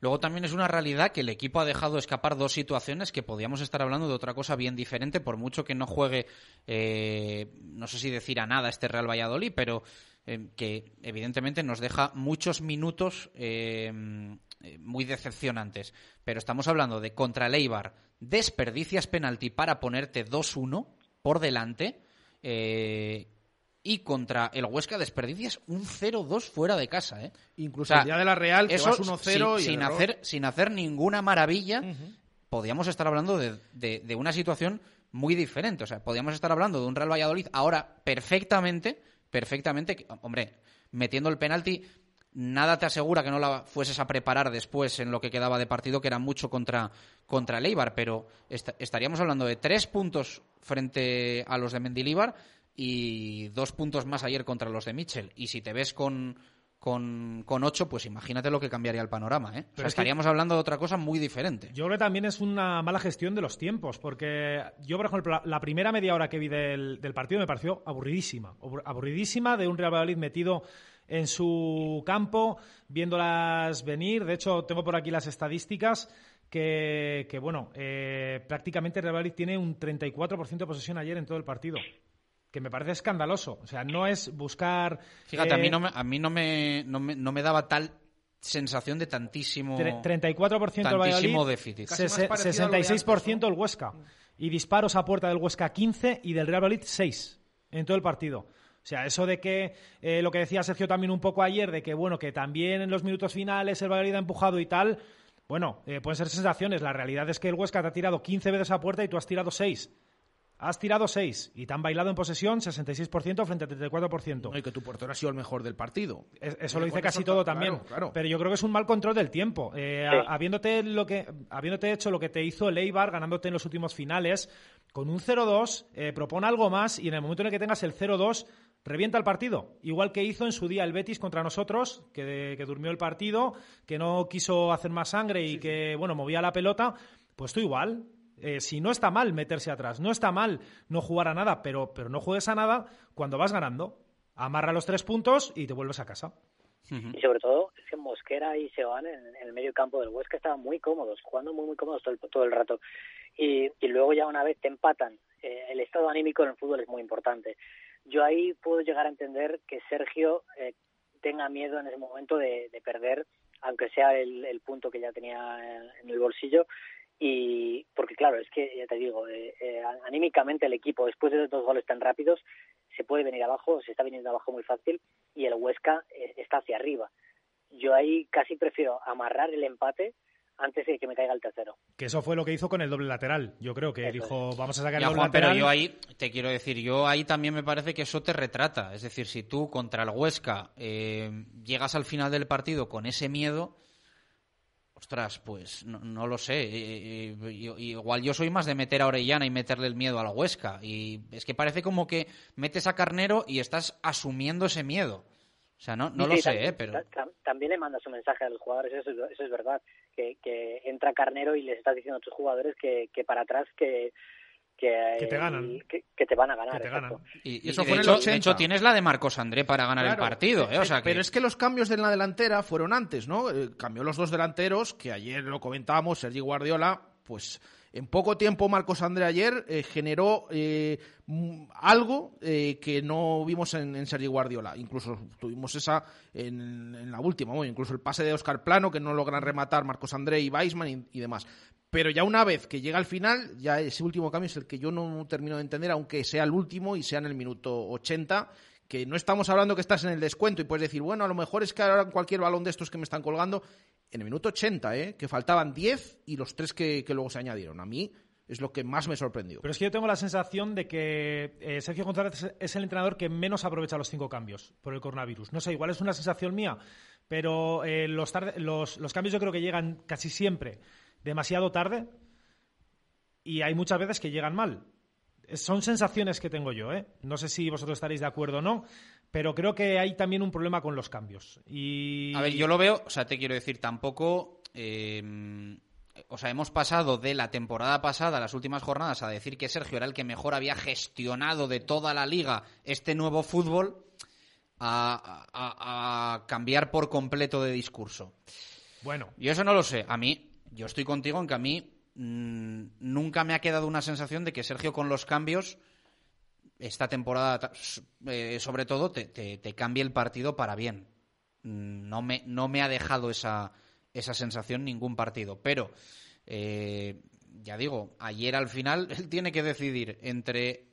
Luego también es una realidad que el equipo ha dejado escapar dos situaciones que podíamos estar hablando de otra cosa bien diferente, por mucho que no juegue, eh, no sé si decir a nada este Real Valladolid, pero eh, que evidentemente nos deja muchos minutos eh, eh, muy decepcionantes. Pero estamos hablando de contra el Eibar, desperdicias penalti para ponerte 2-1 por delante. eh, y contra el Huesca desperdicias un 0-2 fuera de casa, ¿eh? Incluso el día de la Real, que eso vas 1-0 sin, hacer, sin hacer ninguna maravilla, podíamos estar hablando de, de- de una situación muy diferente. O sea, podíamos estar hablando de un Real Valladolid ahora perfectamente, perfectamente, hombre, metiendo el penalti, nada te asegura que no la fueses a preparar después en lo que quedaba de partido, que era mucho contra, contra pero est- estaríamos hablando de tres puntos frente a los de Mendilíbar y dos puntos más ayer contra los de Mitchell. Y si te ves con, con, con ocho, pues imagínate lo que cambiaría el panorama. ¿eh? O sea, es estaríamos hablando de otra cosa muy diferente. Yo creo que también es una mala gestión de los tiempos, porque yo, por ejemplo, la, la primera media hora que vi del, del partido me pareció aburridísima. abur- Aburridísima de un Real Valladolid metido en su campo, viéndolas venir. De hecho, tengo por aquí las estadísticas que, que, bueno, eh, prácticamente el Real Valladolid tiene un 34% de posesión ayer en todo el partido. Que me parece escandaloso. O sea, no es buscar. Fíjate, a mí eh, no me, a mí no me, no me, no me daba tal sensación de tantísimo, Tre- 34% el tantísimo Valladolid, déficit. sese- 66% el Huesca. Y disparos a puerta del Huesca 15 y del Real Valladolid 6 en todo el partido. O sea, eso de que eh, lo que decía Sergio también un poco ayer, de que bueno, que también en los minutos finales el Valladolid ha empujado y tal, bueno, eh, pueden ser sensaciones. La realidad es que el Huesca te ha tirado 15 veces a puerta y tú has tirado 6. Has tirado 6 y te han bailado en posesión 66% frente a 34%. Y que tu portero ha sido el mejor del partido. Es- Eso lo Y dice casi todo también. claro. Pero yo creo que es un mal control del tiempo. Eh, Sí. a- habiéndote, lo que, habiéndote hecho lo que te hizo el Eibar, ganándote en los últimos finales, con un 0-2, eh, propone algo más y en el momento en el que tengas el 0-2, revienta el partido. Igual que hizo en su día el Betis contra nosotros, que, que durmió el partido, que no quiso hacer más sangre y que, bueno, movía la pelota. Pues tú igual. Eh, si no está mal meterse atrás, no está mal no jugar a nada, pero, pero no juegues a nada cuando vas ganando. Amarra los tres puntos y te vuelves a casa. Y sobre todo, es que Mosquera y Seoane en, en el medio campo del Huesca estaban muy cómodos, jugando muy, muy cómodos todo el, todo el rato. Y, y luego ya una vez te empatan, eh, el estado anímico en el fútbol es muy importante. Yo ahí puedo llegar a entender que Sergio eh, tenga miedo en ese momento de, de perder, aunque sea el, el punto que ya tenía en, en el bolsillo. Y porque claro, es que ya te digo, eh, eh, anímicamente el equipo, después de dos goles tan rápidos, se puede venir abajo, se está viniendo abajo muy fácil y el Huesca eh, está hacia arriba. Yo ahí casi prefiero amarrar el empate antes de que me caiga el tercero. Que eso fue lo que hizo con el doble lateral. Yo creo que dijo, vamos a sacar Ya, el doble Juan, pero lateral. yo ahí te quiero decir, yo ahí también me parece que eso te retrata. Es decir, si tú contra el Huesca eh, llegas al final del partido con ese miedo, ostras, pues no, no lo sé. Eh, eh, yo- igual yo soy más de meter a Orellana y meterle el miedo a la Huesca. Y es que parece como que metes a Carnero y estás asumiendo ese miedo. O sea, no, no Sí, lo sí, sé, también, eh, pero... ta- tam- también le mandas un mensaje a los jugadores, eso, es- eso es verdad, que, que entra Carnero y les estás diciendo a tus jugadores que, que para atrás que que, Que te ganan. que, que te van a ganar. Que te exacto. Y, Y eso y fue de, en el hecho, de 80. hecho, tienes la de Marcos André para ganar el partido, ¿eh? O sea. Pero es que los cambios en la delantera fueron antes, ¿no? Eh, cambió los dos delanteros, que ayer lo comentábamos, Sergi Guardiola, pues en poco tiempo Marcos André ayer eh, generó eh, algo eh, que no vimos en, en Sergi Guardiola. Incluso tuvimos esa en, en la última, bueno, incluso el pase de Oscar Plano, que no logran rematar Marcos André y Weisman y, y demás. Pero ya una vez que llega al final, ya ese último cambio es el que yo no termino de entender, aunque sea el último y sea en el minuto 80, que no estamos hablando que estás en el descuento y puedes decir, bueno, a lo mejor es que ahora cualquier balón de estos que me están colgando, en el minuto 80, ¿eh? que faltaban 10 y los tres que, que luego se añadieron. A mí es lo que más me sorprendió. Pero es que yo tengo la sensación de que eh, Sergio González es el entrenador que menos aprovecha los cinco cambios por el coronavirus. No sé, igual es una sensación mía, pero eh, los, tarde- los, los cambios yo creo que llegan casi siempre demasiado tarde y hay muchas veces que llegan mal. Son sensaciones que tengo yo, ¿eh? No sé si vosotros estaréis de acuerdo o no, pero creo que hay también un problema con los cambios. Y... A ver, yo lo veo, o sea, te quiero decir, tampoco. eh, o sea, hemos pasado de la temporada pasada, las últimas jornadas, a decir que Sergio era el que mejor había gestionado de toda la liga este nuevo fútbol, a, a- a cambiar por completo de discurso. Bueno, Yo eso no lo sé. A mí, yo estoy contigo en que a mí mm, nunca me ha quedado una sensación de que Sergio con los cambios, esta temporada, eh, sobre todo, te cambie el partido para bien. Mm, No me, no me ha dejado esa, esa sensación ningún partido. Pero, eh, ya digo, ayer al final él tiene que decidir entre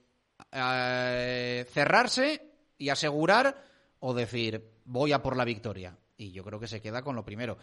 eh, cerrarse y asegurar o decir voy a por la victoria. Y yo creo que se queda con lo primero.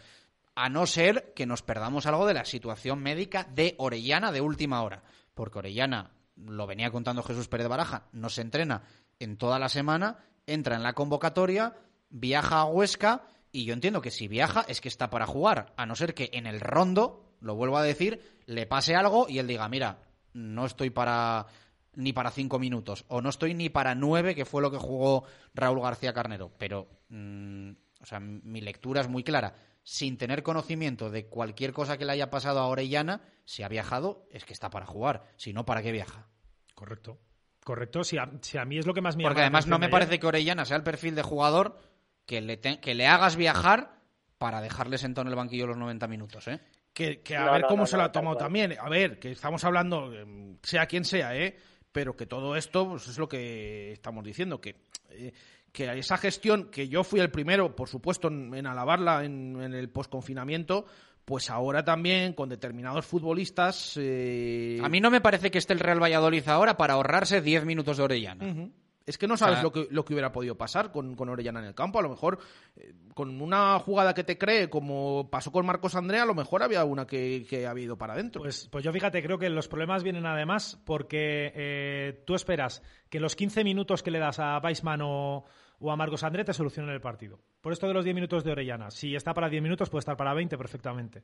A no ser que nos perdamos algo de la situación médica de Orellana de última hora. Porque Orellana, lo venía contando Jesús Pérez Baraja, no se entrena en toda la semana, entra en la convocatoria, viaja a Huesca y yo entiendo que si viaja es que está para jugar. A no ser que en el rondo, lo vuelvo a decir, le pase algo y él diga, mira, no estoy para ni para cinco minutos o no estoy ni para nueve, que fue lo que jugó Raúl García Carnero. Pero, mm, o sea, mi lectura es muy clara. Sin tener conocimiento de cualquier cosa que le haya pasado a Orellana, si ha viajado, es que está para jugar. Si no, ¿para qué viaja? correcto. Correcto, si a, si a mí es lo que más me Porque además no me parece que Orellana sea el perfil de jugador que le, te- que le hagas viajar para dejarle sentado en el banquillo los 90 minutos, ¿eh? Que, que a No, ver no, cómo no, se lo ha tomado también. A ver, que estamos hablando, eh, sea quien sea, ¿eh? Pero que todo esto pues, es lo que estamos diciendo, que, eh, que esa gestión, que yo fui el primero, por supuesto, en, en alabarla en, en el posconfinamiento, pues ahora también con determinados futbolistas... eh, A mí no me parece que esté el Real Valladolid ahora para ahorrarse 10 minutos de Orellana. Es que no sabes O sea- lo, que, lo que hubiera podido pasar con, con Orellana en el campo. A lo mejor eh, con una jugada que te cree, como pasó con Marcos Andrea, a lo mejor había una que, que había ido para adentro. Pues, pues yo fíjate, creo que los problemas vienen además porque eh, tú esperas que los 15 minutos que le das a Weissman o, o a Marcos André te solucionen el partido. Por esto de los 10 minutos de Orellana. Si está para 10 minutos, puede estar para 20 perfectamente.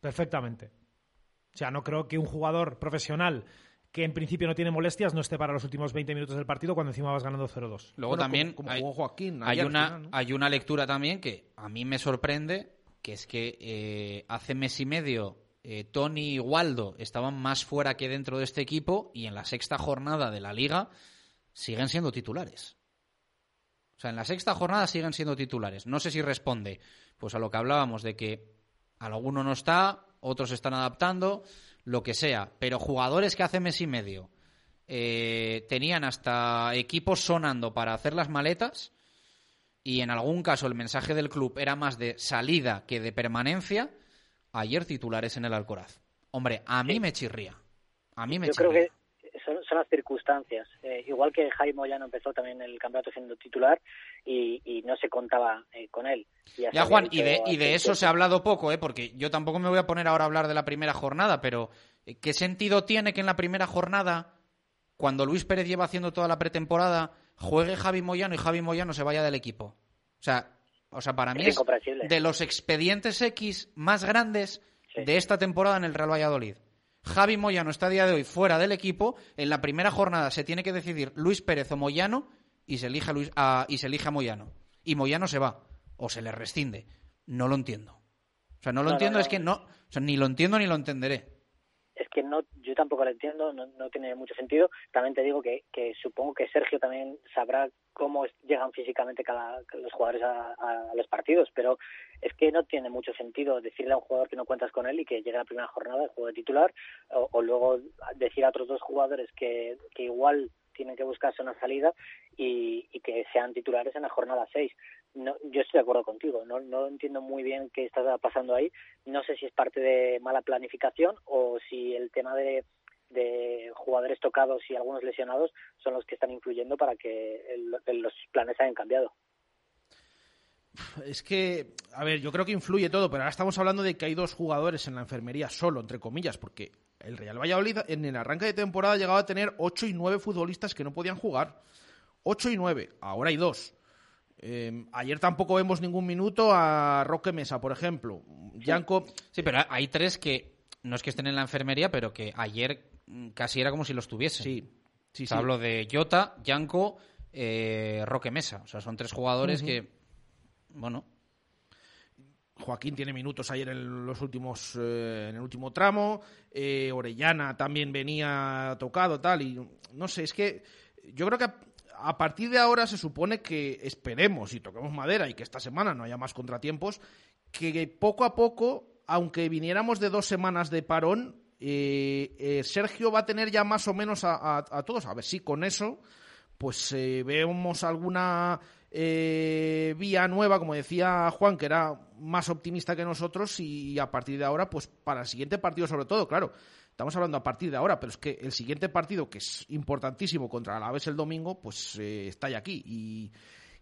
Perfectamente. O sea, no creo que un jugador profesional que en principio no tiene molestias no esté para los últimos 20 minutos del partido cuando encima vas ganando 0-2. Luego también hay, hay una, hay una lectura también que a mí me sorprende, que es que eh, hace mes y medio eh, Tony y Waldo estaban más fuera que dentro de este equipo y en la sexta jornada de la liga siguen siendo titulares. Sea, en la sexta jornada siguen siendo titulares. No sé si responde pues a lo que hablábamos de que alguno no está, otros están adaptando, lo que sea. Pero jugadores que hace mes y medio eh, tenían hasta equipos sonando para hacer las maletas y en algún caso el mensaje del club era más de salida que de permanencia, ayer titulares en el Alcoraz. Hombre, a mí me chirría. A mí me Yo creo chirría. que son, las circunstancias. Eh, igual que Jaime Moyano empezó también el campeonato siendo titular y, y no se contaba eh, con él. Y Ya, Juan, y de, y eso se ha hablado poco, ¿eh? porque yo tampoco me voy a poner ahora a hablar de la primera jornada, pero eh, ¿qué sentido tiene que en la primera jornada, cuando Luis Pérez lleva haciendo toda la pretemporada, juegue Javi Moyano y Javi Moyano se vaya del equipo? O sea, o sea para mí Es de los expedientes X más grandes de esta temporada en el Real Valladolid. Javi Moyano está a día de hoy fuera del equipo. En la primera jornada se tiene que decidir Luis Pérez o Moyano y se elige a, Luis- a- y se elige a Moyano. Y Moyano se va o se le rescinde. No lo entiendo. O sea, no lo No, entiendo, no. es que no. O sea, ni lo entiendo ni lo entenderé. es que no yo tampoco lo entiendo no, no tiene mucho sentido también te digo que, que supongo que Sergio también sabrá cómo llegan físicamente cada los jugadores a, los partidos pero es que no tiene mucho sentido decirle a un jugador que no cuentas con él y que llegue a la primera jornada el juego de titular o, luego decir a otros dos jugadores que, que igual tienen que buscarse una salida y, y que sean titulares en la jornada 6. No, yo estoy de acuerdo contigo, no, no entiendo muy bien qué está pasando ahí. No sé si es parte de mala planificación o si el tema de, de jugadores tocados y algunos lesionados son los que están influyendo para que el- los planes hayan cambiado. Es que, a ver, yo creo que influye todo, pero ahora estamos hablando de que hay dos jugadores en la enfermería solo, entre comillas, porque el Real Valladolid en el arranque de temporada llegaba a tener 8 y 9 futbolistas que no podían jugar. 8 y 9, ahora hay dos. Eh, ayer tampoco vemos ningún minuto a Roque Mesa, por ejemplo. Yanko. Sí, pero hay tres que no es que estén en la enfermería, pero que ayer casi era como si los tuviesen. Sí, sí, O sea, sí. Hablo de Jota, Yanko, eh, Roque Mesa. O sea, son tres jugadores que, bueno, Joaquín tiene minutos ayer en los últimos eh, en el último tramo eh, Orellana también venía tocado tal y no sé es que yo creo que a, a partir de ahora se supone que esperemos y toquemos madera y que esta semana no haya más contratiempos que poco a poco aunque viniéramos de dos semanas de parón eh, eh, Sergio va a tener ya más o menos a, todos. A ver si con eso pues eh, vemos alguna eh, vía nueva, como decía Juan, que era más optimista que nosotros y a partir de ahora, pues para el siguiente partido sobre todo, claro, estamos hablando a partir de ahora, pero es que el siguiente partido, que es importantísimo contra la Alavés el domingo, pues eh, está ya aquí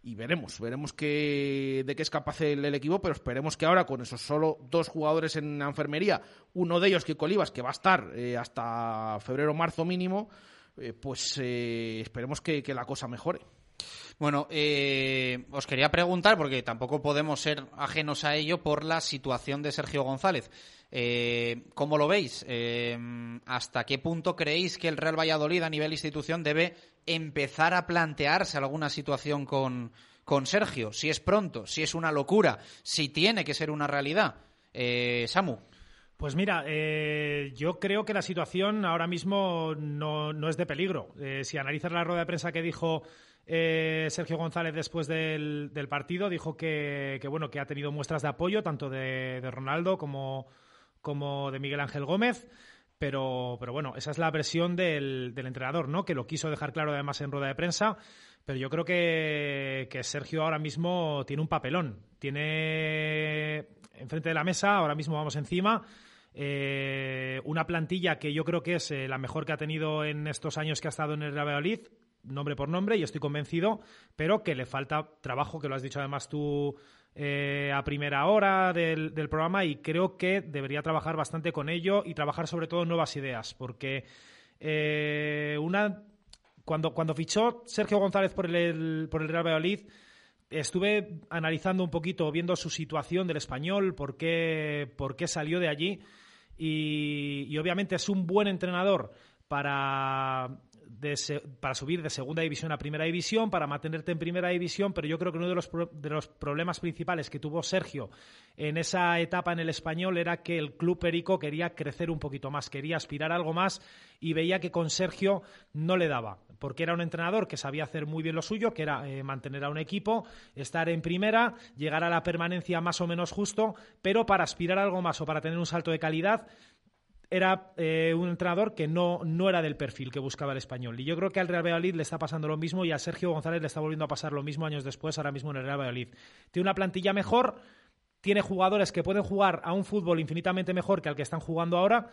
y veremos, veremos qué, de qué es capaz el, equipo, pero esperemos que ahora con esos solo dos jugadores en la enfermería, uno de ellos, Kiko Olivas, que va a estar eh, hasta febrero-marzo mínimo, eh, pues eh, esperemos que, que la cosa mejore. Bueno, eh, os quería preguntar, porque tampoco podemos ser ajenos a ello, por la situación de Sergio González. Eh, ¿Cómo lo veis? Eh, ¿Hasta qué punto creéis que el Real Valladolid a nivel institución debe empezar a plantearse alguna situación con, con Sergio? Si es pronto, si es una locura, si tiene que ser una realidad. Samu. Pues mira, yo creo que la situación ahora mismo no, no es de peligro. Si analizas la rueda de prensa que dijo eh, Sergio González después del, partido, dijo que, bueno que ha tenido muestras de apoyo tanto de, Ronaldo como, de Miguel Ángel Gómez. Pero, pero bueno, esa es la versión del, entrenador, ¿no? Que lo quiso dejar claro además en rueda de prensa. Pero yo creo que, que Sergio ahora mismo tiene un papelón. Tiene enfrente de la mesa, ahora mismo vamos encima, eh, una plantilla que yo creo que es eh, la mejor que ha tenido en estos años que ha estado en el Valladolid, nombre por nombre, y estoy convencido, pero que le falta trabajo, que lo has dicho además tú eh, a primera hora del, programa, y creo que debería trabajar bastante con ello y trabajar sobre todo nuevas ideas, porque eh, una cuando, cuando fichó Sergio González por el, por el Real Valladolid, estuve analizando un poquito, viendo su situación del español, por qué, por qué salió de allí. Y obviamente es un buen entrenador para, de se- para subir de segunda división a primera división, para mantenerte en primera división, pero yo creo que uno de los, de los problemas principales que tuvo Sergio en esa etapa en el español era que el club Perico quería crecer un poquito más, quería aspirar a algo más y veía que con Sergio no le daba, porque era un entrenador que sabía hacer muy bien lo suyo, que era eh, mantener a un equipo, estar en primera, llegar a la permanencia más o menos justo, pero para aspirar a algo más o para tener un salto de calidad era eh, un entrenador que no, no era del perfil que buscaba el español. Y yo creo que al Real Valladolid le está pasando lo mismo y a Sergio González le está volviendo a pasar lo mismo años después, ahora mismo en el Real Valladolid. Tiene una plantilla mejor, tiene jugadores que pueden jugar a un fútbol infinitamente mejor que al que están jugando ahora,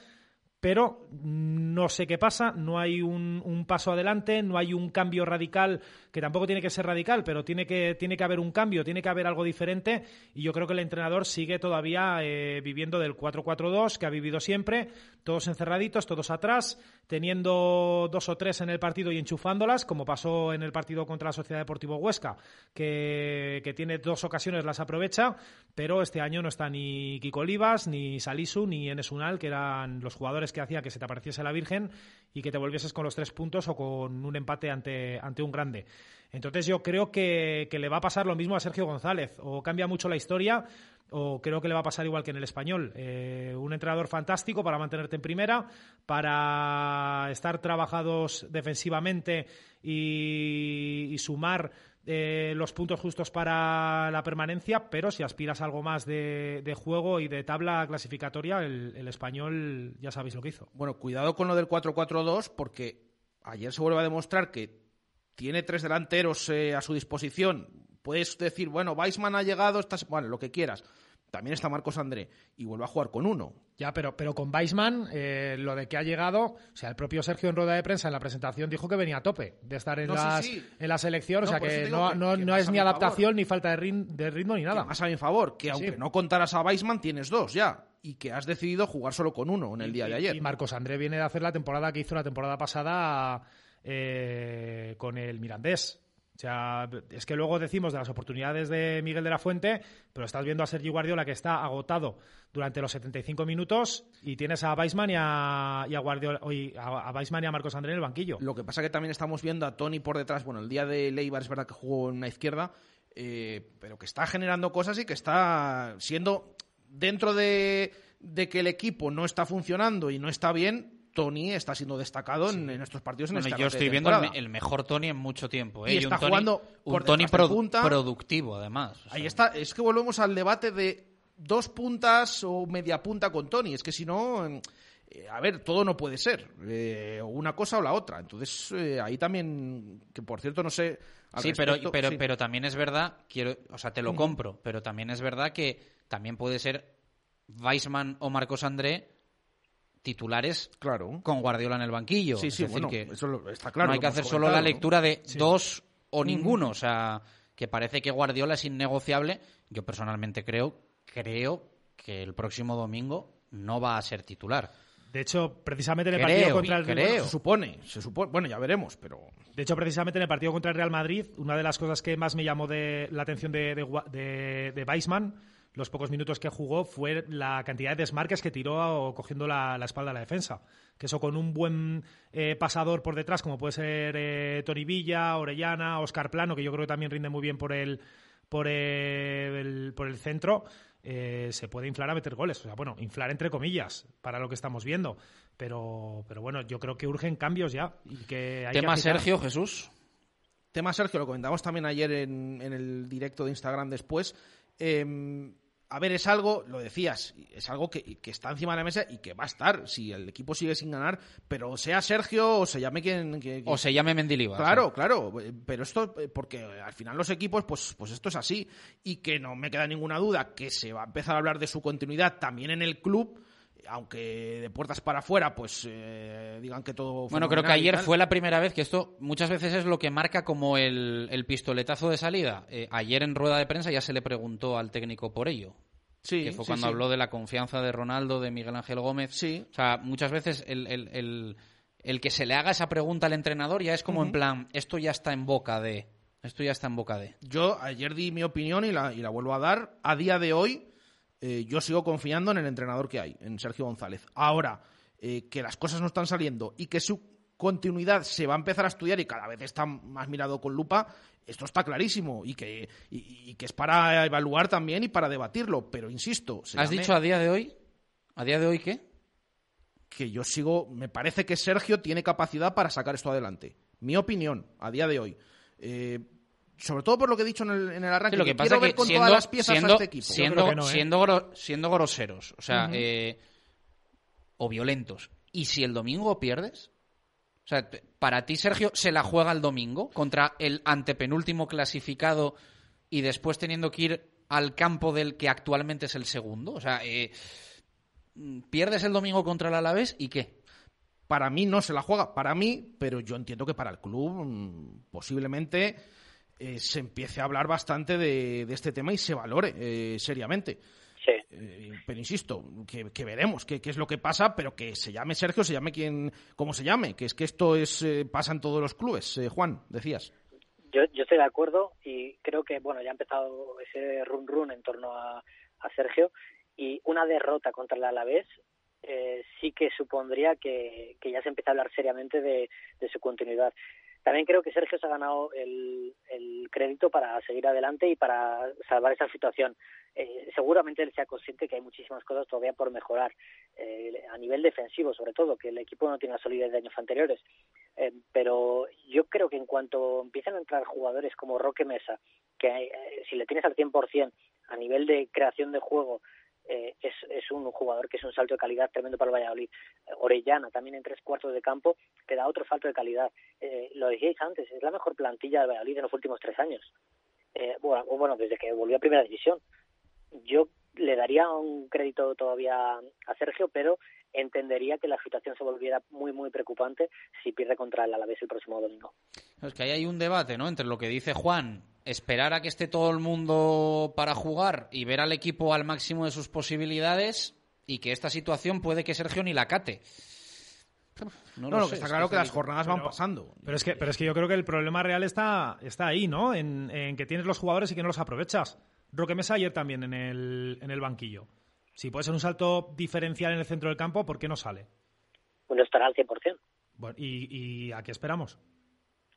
pero no sé qué pasa, no hay un, paso adelante, no hay un cambio radical, que tampoco tiene que ser radical, pero tiene que, tiene que haber un cambio, tiene que haber algo diferente y yo creo que el entrenador sigue todavía eh, viviendo del 4-4-2 que ha vivido siempre, todos encerraditos, todos atrás, teniendo dos o tres en el partido y enchufándolas, como pasó en el partido contra la Sociedad Deportivo Huesca, que, que tiene dos ocasiones, las aprovecha, pero este año no está ni Kiko Olivas, ni Salisu, ni Enes Unal, que eran los jugadores que hacía que se te apareciese la Virgen y que te volvieses con los tres puntos o con un empate ante, ante un grande. Entonces yo creo que, le va a pasar lo mismo a Sergio González. O cambia mucho la historia o creo que le va a pasar igual que en el español. Eh, un entrenador fantástico para mantenerte en primera, para estar trabajados defensivamente y sumar eh, los puntos justos para la permanencia, pero si aspiras a algo más de, juego y de tabla clasificatoria, el, español ya sabéis lo que hizo. Bueno, cuidado con lo del 4-4-2, porque ayer se vuelve a demostrar que tiene tres delanteros eh, a su disposición. Puedes decir, bueno, Weissman ha llegado, estás, bueno, lo que quieras. También está Marcos André y vuelve a jugar con uno. Ya, pero, pero con Weissman, eh, lo de que ha llegado, o sea, el propio Sergio en rueda de prensa en la presentación dijo que venía a tope de estar en, no, las, sí, sí. en la selección, No, o sea, que no, que- no, que es ni adaptación favor. ni falta de, rin- de ritmo ni nada. Que más a mi favor, que Sí, aunque no contaras a Weissman, tienes dos ya. Y que has decidido jugar solo con uno en el día de ayer. Y Marcos André viene de hacer la temporada que hizo la temporada pasada eh, con el Mirandés. O sea, es que luego decimos de las oportunidades de Miguel de la Fuente, pero estás viendo a Sergio Guardiola que está agotado durante los 75 minutos y tienes a Weissman y a, y Guardiola, oye, a, y a Marcos André en el banquillo. Lo que pasa que también estamos viendo a Tony por detrás. Bueno, el día de Leibar es verdad que jugó en la izquierda, eh, pero que está generando cosas y que está siendo dentro de, de que el equipo no está funcionando y no está bien. Tony está siendo destacado en, en estos partidos en Bueno, este yo estoy viendo el, mejor Tony en mucho tiempo. ¿eh? Y un está Tony- jugando un por Tony produ- punta. productivo, además. Ahí está. Es que volvemos al debate de dos puntas o media punta con Tony. Es que si no, eh, a ver, todo no puede ser. eh, una cosa o la otra. Entonces, eh, ahí también, que por cierto, no sé. Sí, pero, respecto, pero, sí. pero también es verdad, quiero, o sea, te lo compro, pero también es verdad que también puede ser Weissman o Marcos André titulares claro. con Guardiola en el banquillo. Sí, Es sí, decir, bueno, que eso está claro, No hay que hacer solo la lectura de Sí. dos o Ujú. ninguno. O sea, que parece que Guardiola es innegociable. Yo personalmente creo, creo que el próximo domingo no va a ser titular. De hecho, precisamente en el Creo, partido contra el creo. Se supone, se supone. Bueno, ya veremos, pero. De hecho, precisamente en el partido contra el Real Madrid, una de las cosas que más me llamó de la atención de, de, de, de Weissman, los pocos minutos que jugó, fue la cantidad de desmarques que tiró cogiendo la, la espalda a la defensa. Que eso con un buen eh, pasador por detrás, como puede ser eh, Tony Villa, Orellana, Oscar Plano, que yo creo que también rinde muy bien por el, por el, por el centro, eh, se puede inflar a meter goles. O sea, bueno, inflar entre comillas, para lo que estamos viendo. Pero, pero bueno, yo creo que urgen cambios ya. Y que hay Tema. Sergio, Jesús. Tema Sergio, lo comentamos también ayer en, en el directo de Instagram después. Eh, a ver, es algo, lo decías, es algo que, que está encima de la mesa y que va a estar si el equipo sigue sin ganar, pero sea Sergio o se llame quien. que- O se llame Mendilibar. Claro, claro, pero esto, eh, porque al final los equipos, pues, pues esto es así. Y que no me queda ninguna duda que se va a empezar a hablar de su continuidad también en el club, aunque de puertas para afuera, pues eh, digan que todo. Bueno, creo que ayer fue la primera vez que esto muchas veces es lo que marca como el, el pistoletazo de salida. Eh, ayer en rueda de prensa ya se le preguntó al técnico por ello. Sí, que fue sí, cuando sí. habló de la confianza de Ronaldo, de Miguel Ángel Gómez. Sí. O sea, muchas veces el, el- el- el que se le haga esa pregunta al entrenador ya es como en plan, esto ya está en boca de... Esto ya está en boca de... Yo ayer di mi opinión y la, y la vuelvo a dar. A día de hoy, eh, yo sigo confiando en el entrenador que hay, en Sergio González. Ahora, eh, que las cosas no están saliendo y que su continuidad se va a empezar a estudiar y cada vez está más mirado con lupa, esto está clarísimo y que, y, y que es para evaluar también y para debatirlo. Pero insisto, se ¿Has llame- dicho a día de hoy? ¿A día de hoy qué? que yo sigo, me parece que Sergio tiene capacidad para sacar esto adelante. Mi opinión, a día de hoy. Eh, sobre todo por lo que he dicho en el, en el arranque, Sí, lo que que pasa quiero que ver con siendo, todas las piezas siendo, a este equipo. siendo, siendo, gro- siendo groseros, o sea, eh, o violentos. ¿Y si el domingo pierdes? O sea, para ti, Sergio, ¿se la juega el domingo contra el antepenúltimo clasificado y después teniendo que ir al campo del que actualmente es el segundo? O sea, eh, pierdes el domingo contra el Alavés y qué. Para mí no se la juega, para mí, pero yo entiendo que para el club mm, posiblemente eh, se empiece a hablar bastante de, de este tema y se valore eh, seriamente. Sí. Eh, pero insisto, que, que veremos qué, es lo que pasa, pero que se llame Sergio, se llame quien, como se llame, que es que esto es eh, pasa en todos los clubes. Eh, Juan, decías. Yo, yo estoy de acuerdo y creo que, bueno, ya ha empezado ese run run en torno a, a Sergio y una derrota contra el Alavés eh, sí que supondría que, que ya se empieza a hablar seriamente de, de su continuidad. También creo que Sergio se ha ganado el, el crédito para seguir adelante y para salvar esa situación. Eh, seguramente él sea consciente que hay muchísimas cosas todavía por mejorar, eh, a nivel defensivo sobre todo, que el equipo no tiene la solidez de años anteriores. Eh, pero yo creo que en cuanto empiezan a entrar jugadores como Roque Mesa, que eh, si le tienes al 100% a nivel de creación de juego, eh, es, es un jugador que es un salto de calidad tremendo para el Valladolid. Eh, Orellana también en tres cuartos de campo te da otro salto de calidad. Eh, lo decíais antes, es la mejor plantilla del Valladolid en los últimos tres años. Eh, bueno, bueno, desde que volvió a Primera División. Yo le daría un crédito todavía a Sergio, pero entendería que la situación se volviera muy, muy preocupante si pierde contra el Alavés el próximo domingo. Es que ahí hay un debate, ¿no? Entre lo que dice Juan, esperar a que esté todo el mundo para jugar y ver al equipo al máximo de sus posibilidades y que esta situación puede que Sergio ni la cate. No, lo sé, que está es claro que las jornadas van pasando. Pero es que, pero es que yo creo que el problema real está, está ahí, ¿no? En, en que tienes los jugadores y que no los aprovechas. Roque Mesa ayer también en el, en el banquillo. Si puede ser un salto diferencial en el centro del campo, ¿por qué no sale? Bueno, estará al 100%. Bueno, ¿y, y a qué esperamos?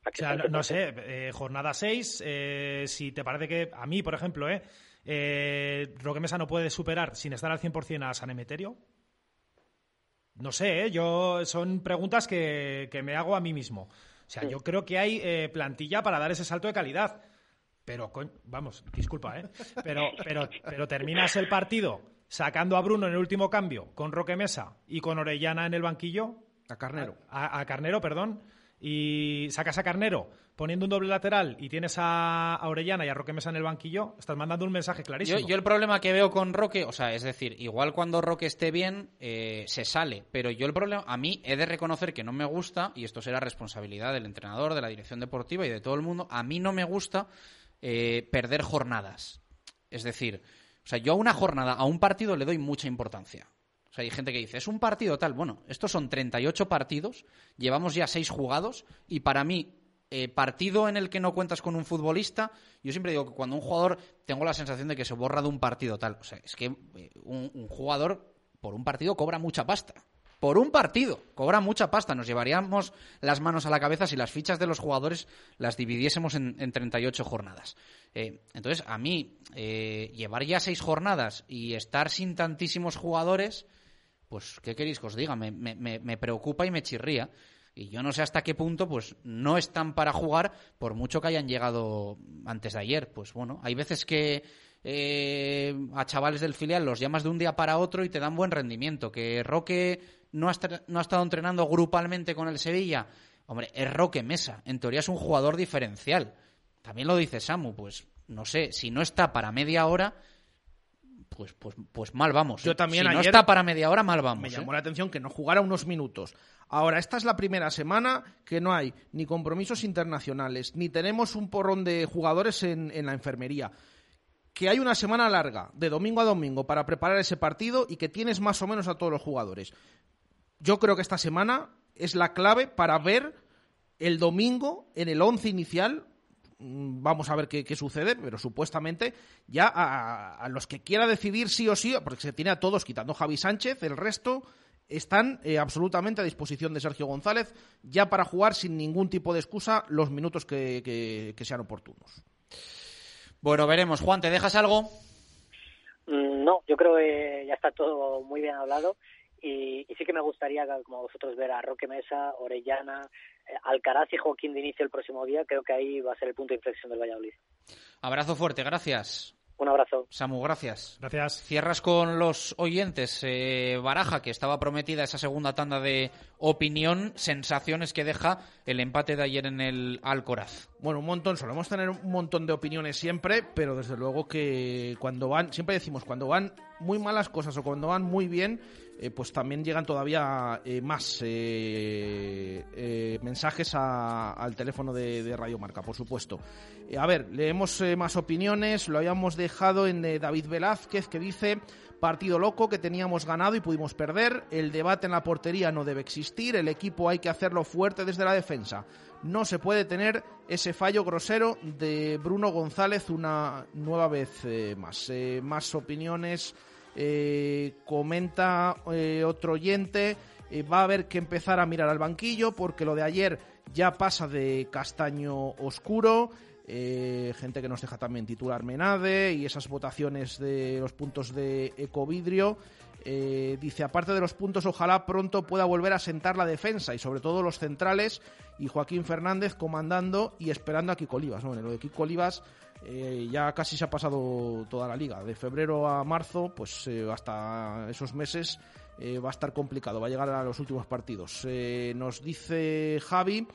¿A O sea, no, no al 100%? sé, eh, jornada 6, si te parece que a mí, por ejemplo, eh, eh, Roque Mesa no puede superar sin estar al 100% a San Emeterio. No sé, eh, yo son preguntas que, que me hago a mí mismo. O sea, yo creo que hay eh, plantilla para dar ese salto de calidad. Pero, vamos, disculpa, ¿eh? Pero, pero, pero terminas el partido sacando a Bruno en el último cambio con Roque Mesa y con Orellana en el banquillo. A Carnero. A, a Carnero, perdón. Y sacas a Carnero poniendo un doble lateral y tienes a, Orellana y a Roque Mesa en el banquillo, estás mandando un mensaje clarísimo. Yo, yo el problema que veo con Roque, o sea, es decir, igual cuando Roque esté bien, eh, se sale. Pero yo el problema, a mí he de reconocer que no me gusta, y esto será responsabilidad del entrenador, de la dirección deportiva y de todo el mundo, a mí no me gusta eh, perder jornadas. Es decir, o sea, yo a una jornada, a un partido le doy mucha importancia. O sea, hay gente que dice, es un partido tal. Bueno, estos son 38 partidos, llevamos ya 6 jugados, y para mí, eh, partido en el que no cuentas con un futbolista, yo siempre digo que cuando un jugador, tengo la sensación de que se borra de un partido tal. O sea, es que eh, un, jugador por un partido cobra mucha pasta. Por un partido, cobra mucha pasta. Nos llevaríamos las manos a la cabeza si las fichas de los jugadores las dividiésemos en, en 38 jornadas. Eh, entonces, a mí, llevar ya seis jornadas y estar sin tantísimos jugadores, pues, ¿qué queréis que os diga? Me, me- preocupa y me chirría. Y yo no sé hasta qué punto, pues, no están para jugar, por mucho que hayan llegado antes de ayer. Pues bueno, hay veces que eh, a chavales del filial los llamas de un día para otro y te dan buen rendimiento. Que Roque no ha, no ha estado entrenando grupalmente con el Sevilla. Hombre, es Roque Mesa. En teoría es un jugador diferencial. También lo dice Samu, pues no sé, si no está para media hora, pues, pues, pues mal vamos. Yo ¿eh? también si no está para media hora, mal vamos. Me ¿eh? llamó la atención que no jugara unos minutos. Ahora, esta es la primera semana que no hay ni compromisos internacionales, ni tenemos un porrón de jugadores en, en la enfermería. Que hay una semana larga, de domingo a domingo, para preparar ese partido y que tienes más o menos a todos los jugadores. Yo creo que esta semana es la clave para ver el domingo en el once inicial. Mm, Vamos a ver qué, qué sucede, pero supuestamente ya a, a los que quiera decidir sí o sí, porque se tiene a todos quitando Javi Sánchez, el resto están eh, absolutamente a disposición de Sergio González ya para jugar sin ningún tipo de excusa los minutos que, que- que sean oportunos. Bueno, veremos. Juan, ¿te dejas algo? Mm, No, yo creo que ya está todo muy bien hablado y, y sí que me gustaría, como vosotros, ver a Roque Mesa, Orellana, Alcaraz y Joaquín de inicio el próximo día. Creo que ahí va a ser el punto de inflexión del Valladolid. Abrazo fuerte, gracias. Un abrazo. Samu, gracias. Gracias. Cierras con los oyentes. eh, Baraja, que estaba prometida esa segunda tanda de opinión, sensaciones que deja el empate de ayer en el Alcoraz. Bueno, un montón, solemos tener un montón de opiniones siempre, pero desde luego que cuando van, siempre decimos, cuando van muy malas cosas o cuando van muy bien, eh, pues también llegan todavía eh, más eh, eh, mensajes a- al teléfono de, de Radio Marca, por supuesto. A ver, leemos más opiniones, lo habíamos dejado en David Velázquez, que dice... Partido loco que teníamos ganado y pudimos perder. El debate en la portería no debe existir. El equipo hay que hacerlo fuerte desde la defensa. No se puede tener ese fallo grosero de Bruno González una nueva vez más. Más opiniones. Eh, comenta eh, otro oyente. eh, va a haber que empezar a mirar al banquillo porque lo de ayer ya pasa de castaño oscuro. Gente que nos deja también titular Menade y esas votaciones de los puntos de Ecovidrio. Eh, dice, aparte de los puntos, ojalá pronto pueda volver a sentar la defensa y sobre todo los centrales y Joaquín Fernández comandando y esperando a Kiko Olivas. Bueno, lo de Kiko Olivas eh, ya casi se ha pasado toda la liga. De febrero a marzo, pues eh, hasta esos meses eh, va a estar complicado, va a llegar a los últimos partidos. Nos dice Javi,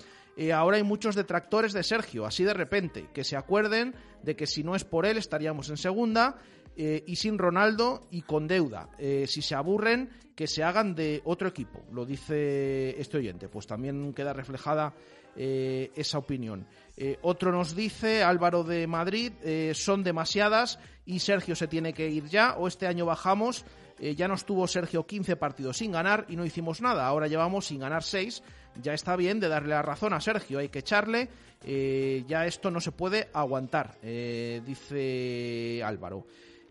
ahora hay muchos detractores de Sergio, así de repente, que se acuerden de que si no es por él estaríamos en segunda y sin Ronaldo y con deuda. Si se aburren, que se hagan de otro equipo, lo dice este oyente. Pues también queda reflejada eh, esa opinión. Eh, otro nos dice, Álvaro de Madrid, eh, son demasiadas y Sergio se tiene que ir ya o este año bajamos. Ya nos tuvo Sergio 15 partidos sin ganar y no hicimos nada. Ahora llevamos sin ganar 6. Ya está bien de darle la razón a Sergio. Hay que echarle. Ya esto no se puede aguantar, dice Álvaro.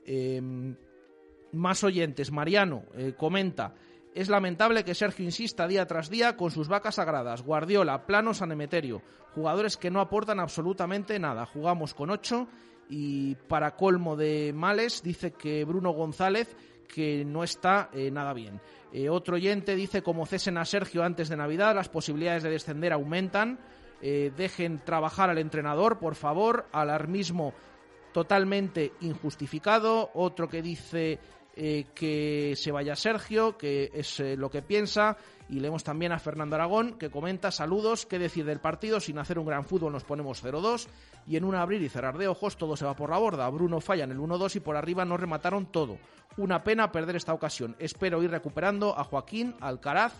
Eh, más oyentes. Mariano comenta. Es lamentable que Sergio insista día tras día con sus vacas sagradas. Guardiola, Plano, San Emeterio. Jugadores que no aportan absolutamente nada. Jugamos con 8 y para colmo de males dice que Bruno González que no está eh, nada bien. Eh, otro oyente dice como cesen a Sergio antes de Navidad las posibilidades de descender aumentan. Eh, dejen trabajar al entrenador, por favor. Alarmismo totalmente injustificado. Otro que dice eh, que se vaya Sergio, que es eh, lo que piensa. Y leemos también a Fernando Aragón, que comenta saludos, qué decir del partido, sin hacer un gran fútbol nos ponemos 0-2 y en un abrir y cerrar de ojos todo se va por la borda. Bruno falla en el 1-2 y por arriba nos remataron todo. Una pena perder esta ocasión. Espero ir recuperando a Joaquín, Alcaraz,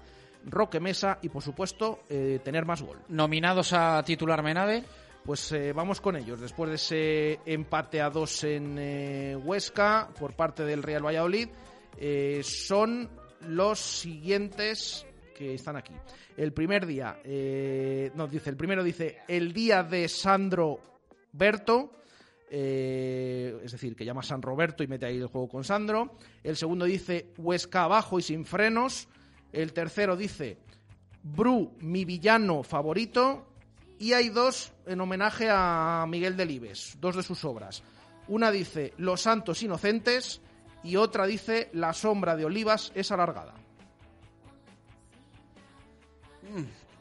Roque Mesa y por supuesto eh, tener más gol. Nominados a titular Menade. Pues eh, vamos con ellos. Después de ese empate a dos en eh, Huesca por parte del Real Valladolid, eh, son los siguientes que están aquí. El primer día, nos dice, el primero dice el día de Sandro Berto, es decir, que llama San Roberto y mete ahí el juego con Sandro. El segundo dice Huesca abajo y sin frenos. El tercero dice Bru, mi villano favorito. Y hay dos en homenaje a Miguel Delibes, dos de sus obras. Una dice Los Santos Inocentes y otra dice La sombra de Olivas es alargada.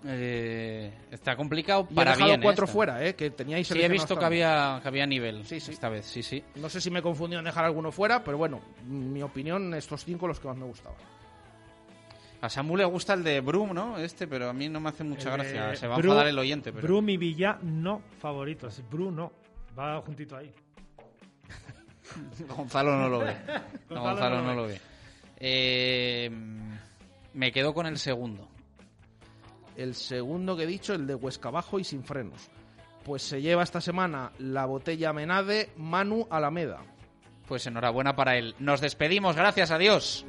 Eh, está complicado Y para he dejado bien. ¿eh? cuatro fuera, ¿eh? que teníais Sí, he visto que había, que había nivel esta vez, sí, sí. No sé si me he confundido en dejar alguno fuera, pero bueno, mi opinión, estos cinco los que más me gustaban. A Samu le gusta el de Brum, ¿no? Este, pero a mí no me hace mucha gracia. Eh, Se va a enfadar el oyente. Pero... Bru, mi villa, no favorito. Es Bru, no. Va juntito ahí. Gonzalo no lo ve. No, Gonzalo Gonzalo no no lo ve. Eh, me quedo con el segundo. El segundo que he dicho, el de Huesca Abajo y sin frenos. Pues se lleva esta semana la botella Menade Manu Alameda. Pues enhorabuena para él. Nos despedimos, gracias, adiós.